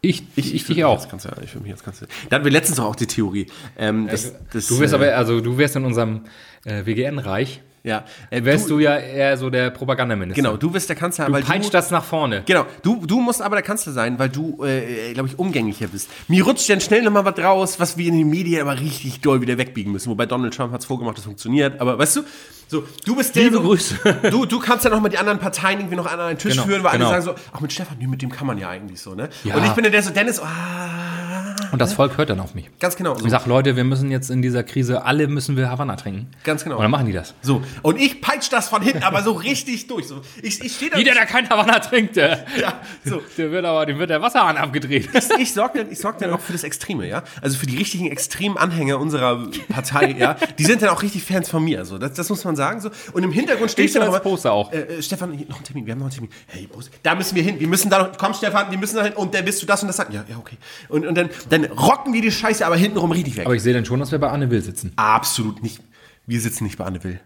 Ich, ich, ich, mich auch. Kanzler, ich würde mich als Kanzler. Da hatten wir letztens auch die Theorie. Ähm, das, das, Du wärst äh, aber, also du wärst in unserem äh, WGN-Reich, ja, äh, wärst du, ja eher so der Propagandaminister. Genau, du bist der Kanzler, Du weil peitscht du, das nach vorne. Genau, du, du musst aber der Kanzler sein, weil du, äh, glaube ich, umgänglicher bist. Mir rutscht dann schnell nochmal was raus, was wir in den Medien aber richtig doll wieder wegbiegen müssen. Wobei Donald Trump hat es vorgemacht, das funktioniert. Aber weißt du, so, du bist der. Liebe Grüße. Du, du kannst ja nochmal die anderen Parteien irgendwie noch an einen Tisch Genau, führen, weil genau. alle sagen so, ach mit Stefan, nee, mit dem kann man ja eigentlich so, ne? Ja. Und ich bin dann der so, Dennis, ah, Und das Volk hört dann auf mich. ganz genau. So. Ich sag, Leute, wir müssen jetzt in dieser Krise, alle müssen wir Havanna trinken. Ganz genau. Und dann machen die das. So, und ich peitsch das von hinten, aber so richtig durch. So, ich ich stehe da. Jeder, der kein Havanna trinkt, der, Ja, so. der wird aber, dem wird der Wasserhahn abgedreht. ich sorge dann, ich sorg dann auch für das Extreme, ja. Also für die richtigen extremen Anhänger unserer Partei, ja. Die sind dann auch richtig Fans von mir, so. Das, das muss man sagen, so. Und im Hintergrund stehe ich Ich dann als Poster auch. Äh, äh, Stefan, noch einen Termin, wir haben noch einen Termin. Hey, Poster, da müssen wir hin, wir müssen da noch, komm Stefan, wir müssen da hin und dann wirst du das und das sagen. Ja, ja, okay. Und, und dann, dann rocken wir die Scheiße aber hintenrum richtig weg. Aber ich sehe dann schon, dass wir bei Anne Will sitzen. Absolut nicht. Wir sitzen nicht bei Anne Will.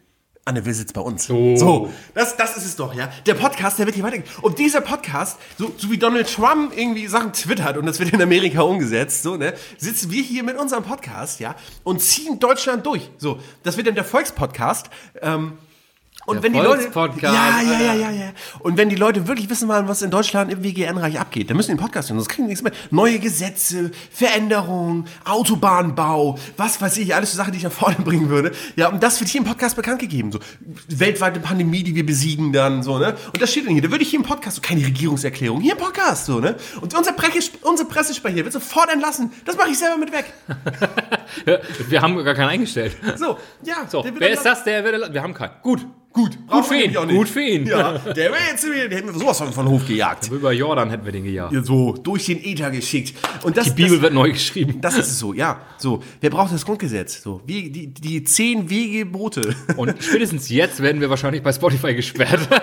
Anne Will sitzt bei uns. So. das, das ist es doch, ja. Der Podcast, der wird hier weitergehen. Und dieser Podcast, so, so wie Donald Trump irgendwie Sachen twittert und das wird in Amerika umgesetzt, so, ne, sitzen wir hier mit unserem Podcast, ja, und ziehen Deutschland durch. So, das wird dann der Volkspodcast. Ähm, und Der wenn die Leute. Ja, ja, ja, ja, ja. Und wenn die Leute wirklich wissen wollen, was in Deutschland im WGN-Reich abgeht, dann müssen die den Podcast hören, sonst kriegen die nichts mehr. Neue Gesetze, Veränderungen, Autobahnbau, was weiß ich, alles so Sachen, die ich nach vorne bringen würde. Ja, und das wird hier im Podcast bekannt gegeben. So, weltweite Pandemie, die wir besiegen dann, so, ne? Und das steht dann hier. Da würde ich hier im Podcast, so keine Regierungserklärung, hier im Podcast, so, ne? Und unser, Pre unser Pressesprecher wird sofort entlassen. Das mache ich selber mit weg. Wir haben gar keinen eingestellt. So, ja. So, wer ist das? Der wird, wir haben keinen. Gut. Gut, Gut für ihn. Gut für ihn. Ja, der wäre jetzt, der hätten wir sowas von von Hof gejagt. Über Jordan hätten wir den gejagt. Ja, so durch den Äther geschickt. Und das, Die Bibel das, wird neu geschrieben. das ist es so, ja. So, wer braucht das Grundgesetz? So, wie die, die zehn Wegebote. Und spätestens jetzt werden wir wahrscheinlich bei Spotify gesperrt.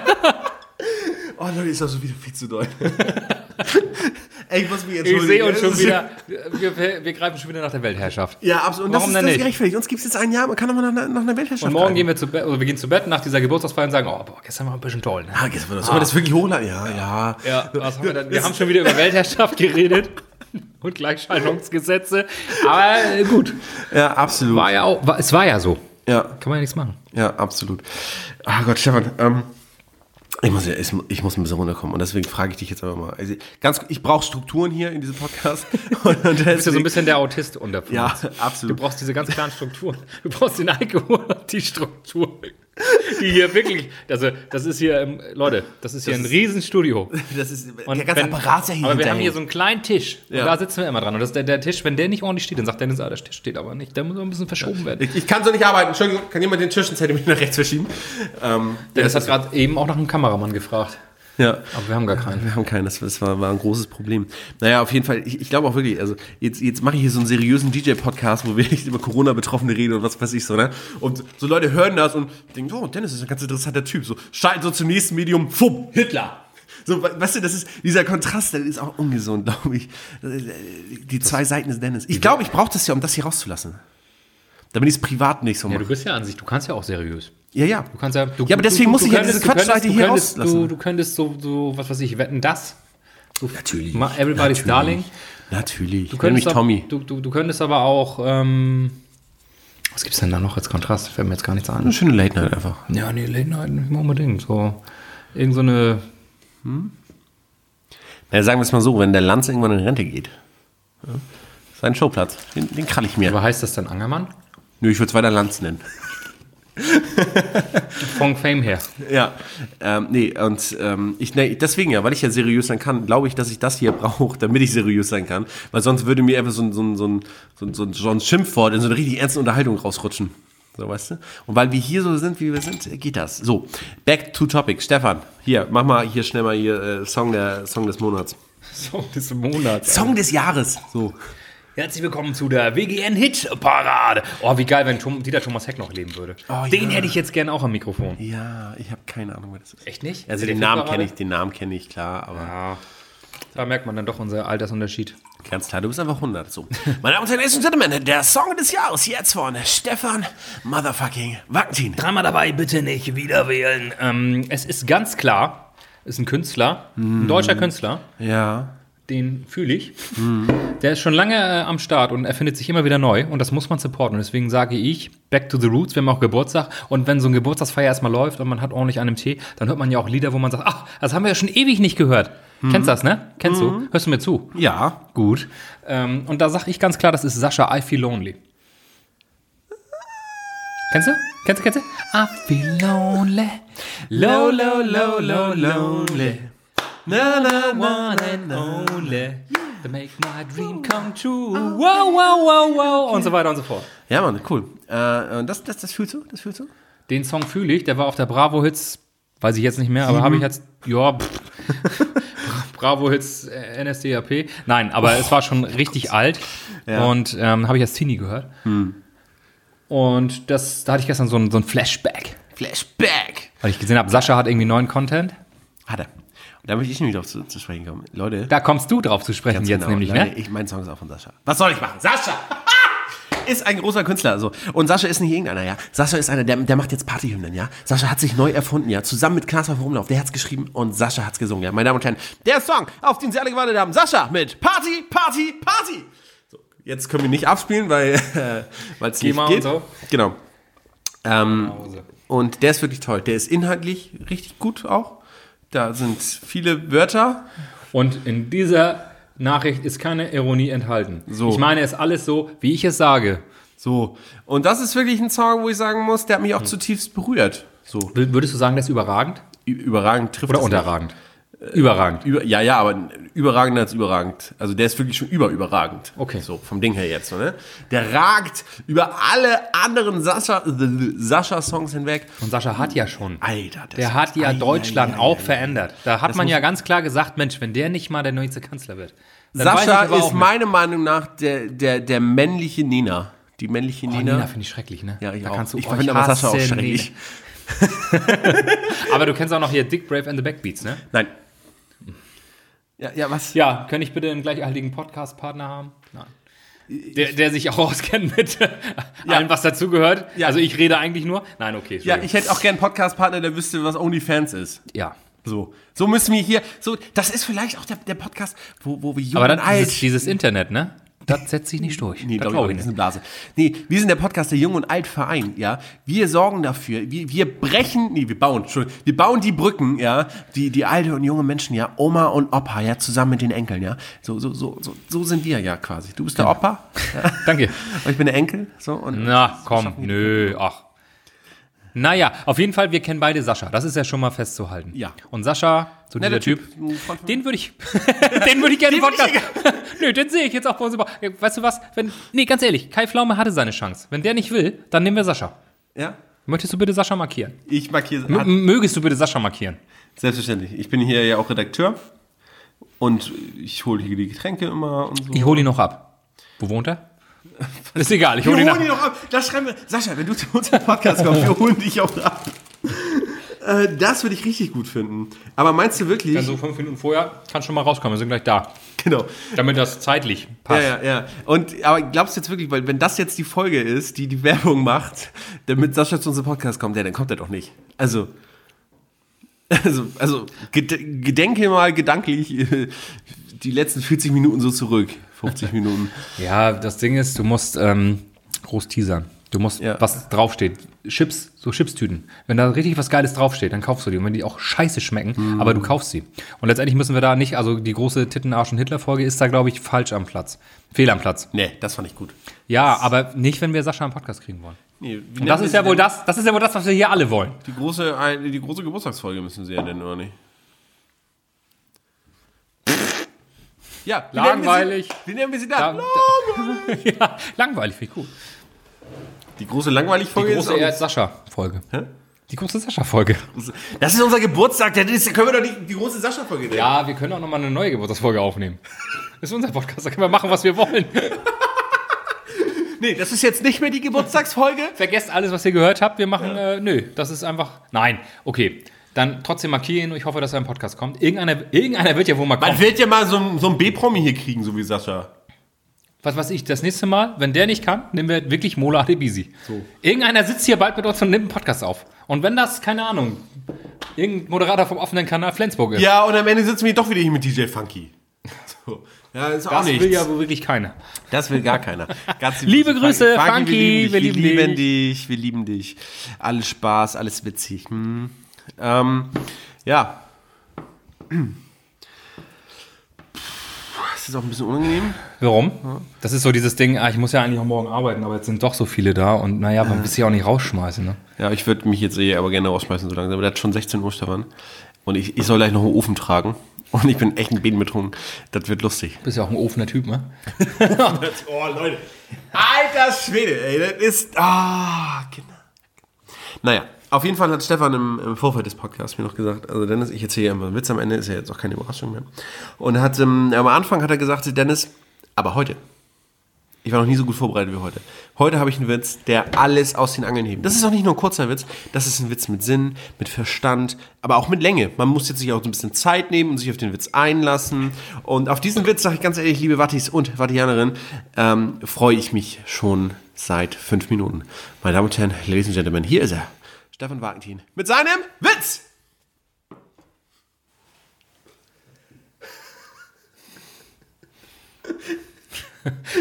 Oh Leute, ist das so wieder viel zu doll. Ey, ich muss mich Ich entschuldigen. sehe uns schon wieder. Wir, wir, greifen schon wieder nach der Weltherrschaft. Ja, absolut. Und das Warum ist, denn das ist nicht? gerechtfertigt. Uns gibt es jetzt ein Jahr, man kann aber noch, noch eine Weltherrschaft Und morgen greifen. gehen wir zu Bett, oder wir gehen zu Bett nach dieser Geburtstagsfeier und sagen, oh, boah, gestern war ein bisschen toll. Ne? Ah, jetzt wird das, ah. das wirklich hochladen? Ja, ja. Ja, was haben wir denn? Wir haben schon wieder über Weltherrschaft geredet und Gleichschaltungsgesetze. Aber äh, gut, Ja, absolut. war ja auch, war, es war ja so. Ja, Kann man ja nichts machen. Ja, absolut. Ah Gott, Stefan, ähm, ich muss ja, ich, muss ein bisschen runterkommen und deswegen frage ich dich jetzt aber mal. Also ganz, ich brauche Strukturen hier in diesem Podcast. Und Du bist ja so ein bisschen der Autist unter. Ja, Du absolut. braust diese ganz klaren Strukturen. Du brauchst den Alkohol und die Struktur. Die hier wirklich, also das ist hier, ähm, Leute, das ist hier ein Riesenstudio. Das ist Und der ganze wenn- Apparat ist ja hier Aber wir haben hier so einen kleinen Tisch. Ja. Und da sitzen wir immer dran. Und das ist der, der Tisch, wenn der nicht ordentlich steht, dann sagt Dennis, ah, der Tisch steht aber nicht. Der muss ein bisschen verschoben werden. Ich, ich kann so nicht arbeiten. Entschuldigung, kann jemand den Tisch einen Zentimeter nach rechts verschieben? Ähm, Dennis hat gerade eben auch nach einem Kameramann gefragt. Ja. Aber wir haben gar keinen. Wir haben keinen, das, das war, war ein großes Problem. Naja, auf jeden Fall, ich, ich glaube auch wirklich, also jetzt, jetzt mache ich hier so einen seriösen DJ-Podcast, wo wir echt über Corona-Betroffene reden und was weiß ich so, ne? Und so Leute hören das und denken, oh, Dennis ist ein ganz interessanter Typ. So, schalten so zum nächsten Medium, fumm, Hitler. So, we- weißt du, das ist, dieser Kontrast, der ist auch ungesund, glaube ich. Die zwei Seiten des Dennis. Ich glaube, ich brauche das ja, um das hier rauszulassen. Damit ich es privat nicht so Ja, mache. du bist ja an sich, du kannst ja auch seriös. Ja, ja. Du kannst ja, du, Ja, aber deswegen muss ich ja diese du Quatschseite du hier könntest, rauslassen. Du, du könntest so, so, was weiß ich, wetten das. So, Natürlich. Everybody's Natürlich. Darling. Natürlich. Du Ich nenne mich könntest, Tommy. aber, du, du, du könntest aber auch, ähm, was gibt's denn da noch als Kontrast? Fällt mir jetzt gar nichts Eine an. schöne Late Night einfach. Ja, nee, Late Night nicht mal unbedingt. So, irgend so eine, Na, sagen wir es mal so, wenn der Lanz irgendwann in Rente geht, ja, sein Showplatz, den, den krall ich mir. aber heißt das dann Angermann? Nö, ich würde es weiter Lanz nennen. Von Fame her. Ja, ähm, nee, und ähm, ich, nee, deswegen ja, weil ich ja seriös sein kann, glaube ich, dass ich das hier brauche, damit ich seriös sein kann. Weil sonst würde mir einfach so ein, so ein, so ein, so ein, so ein, Schimpfwort in so eine richtig ernste Unterhaltung rausrutschen. So, weißt du? Und weil wir hier so sind, wie wir sind, geht das. So, back to topic. Stefan, hier, mach mal hier schnell mal hier äh, Song, der, Song des Monats. Song des Monats. Song des Jahres. So. Herzlich willkommen zu der WGN-Hit-Parade. Oh, wie geil, wenn Tom, Dieter Thomas Heck noch leben würde. Oh, Den ja. hätte ich jetzt gerne auch am Mikrofon. Ja, ich habe keine Ahnung, was das ist. Echt nicht? Also den Namen kenne ich, den Namen kenne ich, klar, aber Ja. Da merkt man dann doch unser Altersunterschied. ganz klar, du bist einfach 100. So. Meine Damen und Herren, Ladies and Gentlemen, der Song des Jahres jetzt von Stefan Motherfucking Valentin. Dreimal dabei, bitte nicht wieder wählen. Ähm, es ist ganz klar, ist ein Künstler, ein deutscher Künstler, Ja. Den fühle ich. Der ist schon lange äh, am Start und erfindet sich immer wieder neu und das muss man supporten. Und deswegen sage ich, back to the roots, wir haben auch Geburtstag und wenn so ein Geburtstagsfeier erstmal läuft und man hat ordentlich einen Tee, dann hört man ja auch Lieder, wo man sagt, ach, das haben wir ja schon ewig nicht gehört. Kennst das, ne? Kennst du? Hörst du mir zu? Ja. Gut. Ähm, und da sage ich ganz klar, das ist Sascha, I Feel Lonely. Kennst du? Kennst du, kennst du? I feel lonely. Low, low, low, low, lonely. Na, na, na, One and only. To make my dream come true. Wow, wow, wow, wow. Und so weiter und so fort. Ja, Mann, cool. Äh, das, das, das fühlst du? Das fühlst du? Den Song fühle ich, der war auf der Bravo Hits, weiß ich jetzt nicht mehr, aber habe ich jetzt, ja, pff. Bravo Hits äh, NSDAP. Nein, aber es war schon richtig alt Ja. und ähm, habe ich als Teenie gehört. Und das, da hatte ich gestern so ein, so ein Flashback, Flashback. weil ich gesehen habe, Sascha hat irgendwie neuen Content. Hat er. Da möchte ich nämlich drauf zu, zu sprechen kommen. Leute. Da kommst du drauf zu sprechen jetzt genau, nämlich, Leute, ne? Ich, mein Song ist auch von Sascha. Was soll ich machen? Sascha! ist ein großer Künstler. So. Und Sascha ist nicht irgendeiner, ja. Sascha ist einer, der, der macht jetzt Partyhymnen, ja. Sascha hat sich neu erfunden, ja. Zusammen mit Klaas auf Rumlauf. Der hat's geschrieben und Sascha hat's gesungen, ja. Meine Damen und Herren, der Song, auf den Sie alle gewartet haben. Sascha mit Party, Party, Party. So, jetzt können wir nicht abspielen, weil äh, es nicht geht. so. Genau. Ähm, und der ist wirklich toll. Der ist inhaltlich richtig gut auch. Da sind viele Wörter. Und in dieser Nachricht ist keine Ironie enthalten. So. Ich meine, es ist alles so, wie ich es sage. So. Und das ist wirklich ein Song, wo ich sagen muss, der hat mich auch zutiefst berührt. So. Würdest du sagen, der ist überragend? Überragend trifft Oder es nicht. Überragend. Über, ja, ja, aber überragender als überragend. Also der ist wirklich schon überüberragend. Okay. So, vom Ding her jetzt. Ne? Der ragt über alle anderen Sascha- Sascha-Songs hinweg. Und Sascha hat ja schon. Alter, das Der hat ja Deutschland ei, auch ei. verändert. Da hat Das man ja ganz klar gesagt, Mensch, wenn der nicht mal der nächste Kanzler wird. Sascha ist meiner Meinung nach der, der, der männliche Nena. Die männliche Oh, Nina. Nina finde ich schrecklich, ne? ja, ich da auch. kannst du, ich oh, finde aber Sascha auch schrecklich. Nina. Aber du kennst auch noch hier Dick Brave and the Backbeats, ne? Nein. Ja, ja, was? Ja, könnte ich bitte einen gleichhaltigen Podcast-Partner haben? Nein. Der, der sich auch auskennt mit allem, was dazugehört. Ja. Also ich rede eigentlich nur. Nein, okay. Ja, ich hätte auch gern einen Podcast-Partner, der wüsste, was OnlyFans ist. ja. So, so müssen wir hier, so, das ist vielleicht auch der, der Podcast, wo, wo wir jung Aber dann alt. dieses, dieses Internet, ne? Das setzt sich nicht durch. Nee, das glaube ich, nicht, das ist eine Blase. Nee, wir sind der Podcast der Jung und Alt Verein, ja. Wir sorgen dafür, wir, wir brechen, nee, wir bauen, Entschuldigung, wir bauen die Brücken, ja, die, die alte und junge Menschen, ja, Oma und Opa, ja, zusammen mit den Enkeln, ja. So, so, so, so, so sind wir ja quasi. Du bist der Opa, ja, Danke. und ich bin der Enkel, so, und Na, komm, nö, ach. Naja, auf jeden Fall, wir kennen beide Sascha. Das ist ja schon mal festzuhalten. Ja. Und Sascha, so Netter dieser Typ, Typ. Den würde ich, den würde ich gerne im Podcast. Nö, den sehe ich jetzt auch bei uns über. Weißt du was? Wenn, nee, ganz ehrlich, Kai Pflaume hatte seine Chance. Wenn der nicht will, dann nehmen wir Sascha. ja. Möchtest du bitte Sascha markieren? Ich markiere, M mögest du bitte Sascha markieren? selbstverständlich. Ich bin hier ja auch Redakteur und ich hole hier die Getränke immer und so. Ich hole ihn noch ab. Wo wohnt er? Ist egal, ich hole ihn holen ab. ihn noch ab. Das schreiben wir. Sascha, wenn du zu uns im Podcast kommst, wir holen dich auch ab. Äh, Das würde ich richtig gut finden. Aber meinst du wirklich? Dann so fünf Minuten vorher kann schon mal rauskommen, wir sind gleich da. genau. Damit das zeitlich Ja, passt. ja, ja. Und, aber glaubst du jetzt wirklich, weil wenn das jetzt die Folge ist, die die Werbung macht, damit Sascha zu unserem Podcast kommt, ja, dann kommt er doch nicht. Also, also, also ged gedenke mal gedanklich äh, die letzten 40 Minuten so zurück. 50 Minuten. Ja, das Ding ist, du musst ähm, groß teasern. Du musst, Ja. was draufsteht. Chips, so Chipstüten. Wenn da richtig was Geiles draufsteht, dann kaufst du die. Und wenn die auch scheiße schmecken, Mhm. aber du kaufst sie. Und letztendlich müssen wir da nicht, also die große Tittenarsch- und Hitler-Folge ist da, glaube ich, falsch am Platz. Fehl am Platz. Nee, das fand ich gut. Ja, aber nicht, wenn wir Sascha am Podcast kriegen wollen. Nee, Und das ist ja wohl das, das ist ja wohl das, was wir hier alle wollen. Die große, ein- die große Geburtstagsfolge müssen sie ja nennen, oder nicht? Ja, wie Langweilig. Nennen wir sie, wie nennen wir sie Da- dann? ja, langweilig, wie cool. Die große langweilig-Folge Die große ist Sascha-Folge. Die große Sascha-Folge. Das ist unser Geburtstag, ist, können wir doch nicht die große Sascha-Folge nennen. Ja, wir können auch nochmal eine neue Geburtstagsfolge aufnehmen. Das ist unser Podcast, da können wir machen, was wir wollen. Nee, das ist jetzt nicht mehr die Geburtstagsfolge. Vergesst alles, was ihr gehört habt. Wir machen, äh, nö, das ist einfach. Nein, okay. Dann trotzdem markieren. Ich hoffe, dass ein Podcast kommt. Irgendeiner, irgendeiner wird ja wohl mal kommen. Man wird ja mal so, ein- so ein B-Promi hier kriegen, so wie Sascha. Was weiß ich, das nächste Mal, wenn der nicht kann, nehmen wir wirklich Mola Adebisi. Irgendeiner sitzt hier bald mit uns und nimmt einen Podcast auf. Und wenn das, keine Ahnung, irgendein Moderator vom offenen Kanal Flensburg ist, Ja, und am Ende sitzen wir doch wieder hier mit DJ Funky. So. Ja, ist auch das nichts. will ja wohl wirklich keiner. Das will gar keiner. Ganz Liebe Grüße, Funky, wir wir lieben dich, lieben wir lieben dich, wir lieben dich. Alles Spaß, alles witzig. Hm. Ähm, ja. Das ist auch ein bisschen unangenehm. Warum? Das ist so dieses Ding, ah, ich muss ja eigentlich auch morgen arbeiten, aber jetzt sind doch so viele da und naja, man will sich ja auch nicht rausschmeißen. Ne? Ja, ich würde mich jetzt eh aber gerne rausschmeißen so langsam. Aber der hat schon 16 Uhr, Stefan. Und ich, ich soll gleich noch einen Ofen tragen. Und ich bin echt ein Bein betrunken. Das wird lustig. Bist ja auch ein offener Typ, ne? Oh, Leute. Alter Schwede, ey. Das ist. Ah, genau. Naja, auf jeden Fall hat Stefan im, im Vorfeld des Podcasts mir noch gesagt, also Dennis, ich erzähle ja immer einen Witz am Ende, ist ja jetzt auch keine Überraschung mehr. Und hat, ähm, am Anfang hat er gesagt, Dennis, aber heute. Ich war noch nie so gut vorbereitet wie heute. Heute habe ich einen Witz, der alles aus den Angeln hebt. Das ist auch nicht nur ein kurzer Witz, das ist ein Witz mit Sinn, mit Verstand, aber auch mit Länge. Man muss jetzt sich auch so ein bisschen Zeit nehmen und sich auf den Witz einlassen. Und auf diesen Witz, sage ich ganz ehrlich, liebe Wattis und Wattianerin, ähm, freue ich mich schon seit fünf Minuten. Meine Damen und Herren, Ladies and Gentlemen, hier ist er. Stefan Wagentin mit seinem Witz!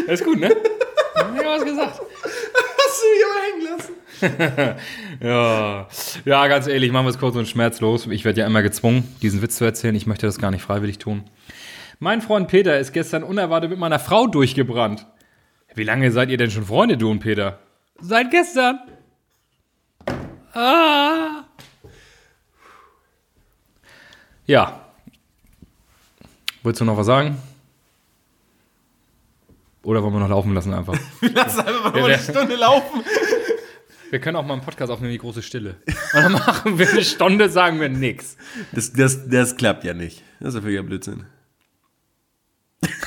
Das ist gut, ne? Ich hab was gesagt. Hast du mich aber hängen lassen? Ja. ja, ganz ehrlich, machen wir es kurz und schmerzlos. Ich werde ja immer gezwungen, diesen Witz zu erzählen. Ich möchte das gar nicht freiwillig tun. Mein Freund Peter ist gestern unerwartet mit meiner Frau durchgebrannt. Wie lange seid ihr denn schon Freunde, du und Peter? Seit gestern. Ah. Ja. Wolltest du noch was sagen? Oder wollen wir noch laufen lassen einfach? Lass einfach mal Ja, eine Stunde laufen. Wir können auch mal einen Podcast aufnehmen, die große Stille. Und dann machen wir eine Stunde, sagen wir nix. Das, das, das klappt ja nicht. Das ist ja völliger Blödsinn.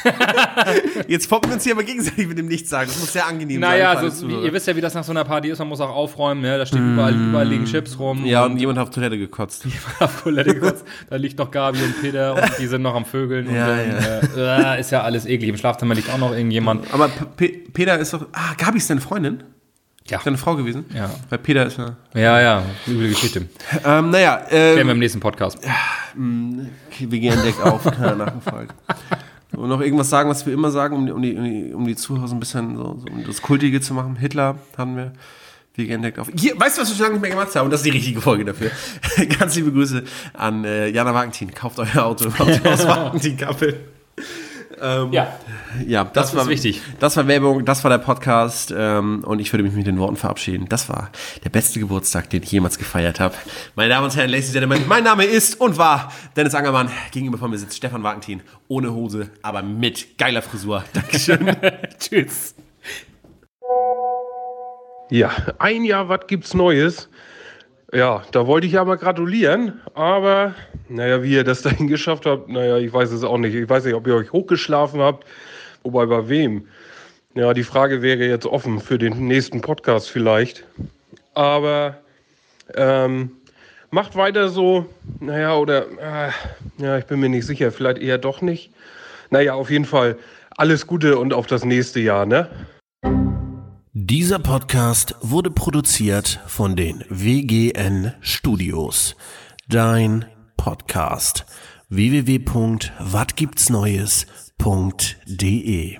Jetzt poppen wir uns hier aber gegenseitig mit dem Nichts sagen. Das muss sehr angenehm Naja, sein. alle so, ihr wisst ja, wie das nach so einer Party ist. Man muss auch aufräumen. Ja? Da steht überall, überall liegen Chips rum. ja, und jemand hat auf Toilette gekotzt. auf Toilette kurz. Da liegt noch Gabi und Peter und die sind noch am Vögeln. Und Ja, dann, Äh, äh, ist ja alles eklig. Im Schlafzimmer liegt auch noch irgendjemand. Aber P Peter ist doch. Ah, Gabi ist deine Freundin? Ja. Deine Frau gewesen? Ja. Weil Peter ist ja. Ja, ja, üble Geschichte. Ähm, naja, Werden wir ähm, im nächsten Podcast. wir gehen entdeckt auf, keiner nachgefragt. Und noch irgendwas sagen, was wir immer sagen, um die, um die, um die, Zuhörer so ein bisschen so, so um das Kultige zu machen. Hitler haben wir. Gehen entdeckt auf. Hier, weißt du, was wir schon lange nicht mehr gemacht haben? Und das ist die richtige Folge dafür. Ganz liebe Grüße an äh, Jana Wagentin. Kauft euer Auto im Autohaus Wagentin-Kappel. Ja. Ja, das, ist war wichtig. Das war Werbung, das war der Podcast ähm, und ich würde mich mit den Worten verabschieden. Das war der beste Geburtstag, den ich jemals gefeiert habe. Meine Damen und Herren, Ladies and Gentlemen, mein Name ist und war Dennis Angermann. Gegenüber von mir sitzt Stefan Wagentin, ohne Hose, aber mit geiler Frisur. Dankeschön. Tschüss. Ja, ein Jahr, was gibt's Neues? Ja, da wollte ich ja mal gratulieren, aber naja, wie ihr das dahin geschafft habt, naja, ich weiß es auch nicht. Ich weiß nicht, ob ihr euch hochgeschlafen habt, wobei bei wem. Ja, die Frage wäre jetzt offen für den nächsten Podcast vielleicht. Aber ähm, macht weiter so, naja, oder äh, ja, ich bin mir nicht sicher, vielleicht eher doch nicht. Naja, auf jeden Fall alles Gute und auf das nächste Jahr, ne? Dieser Podcast wurde produziert von den WGN Studios. Dein Podcast. www.watgibtsneues.de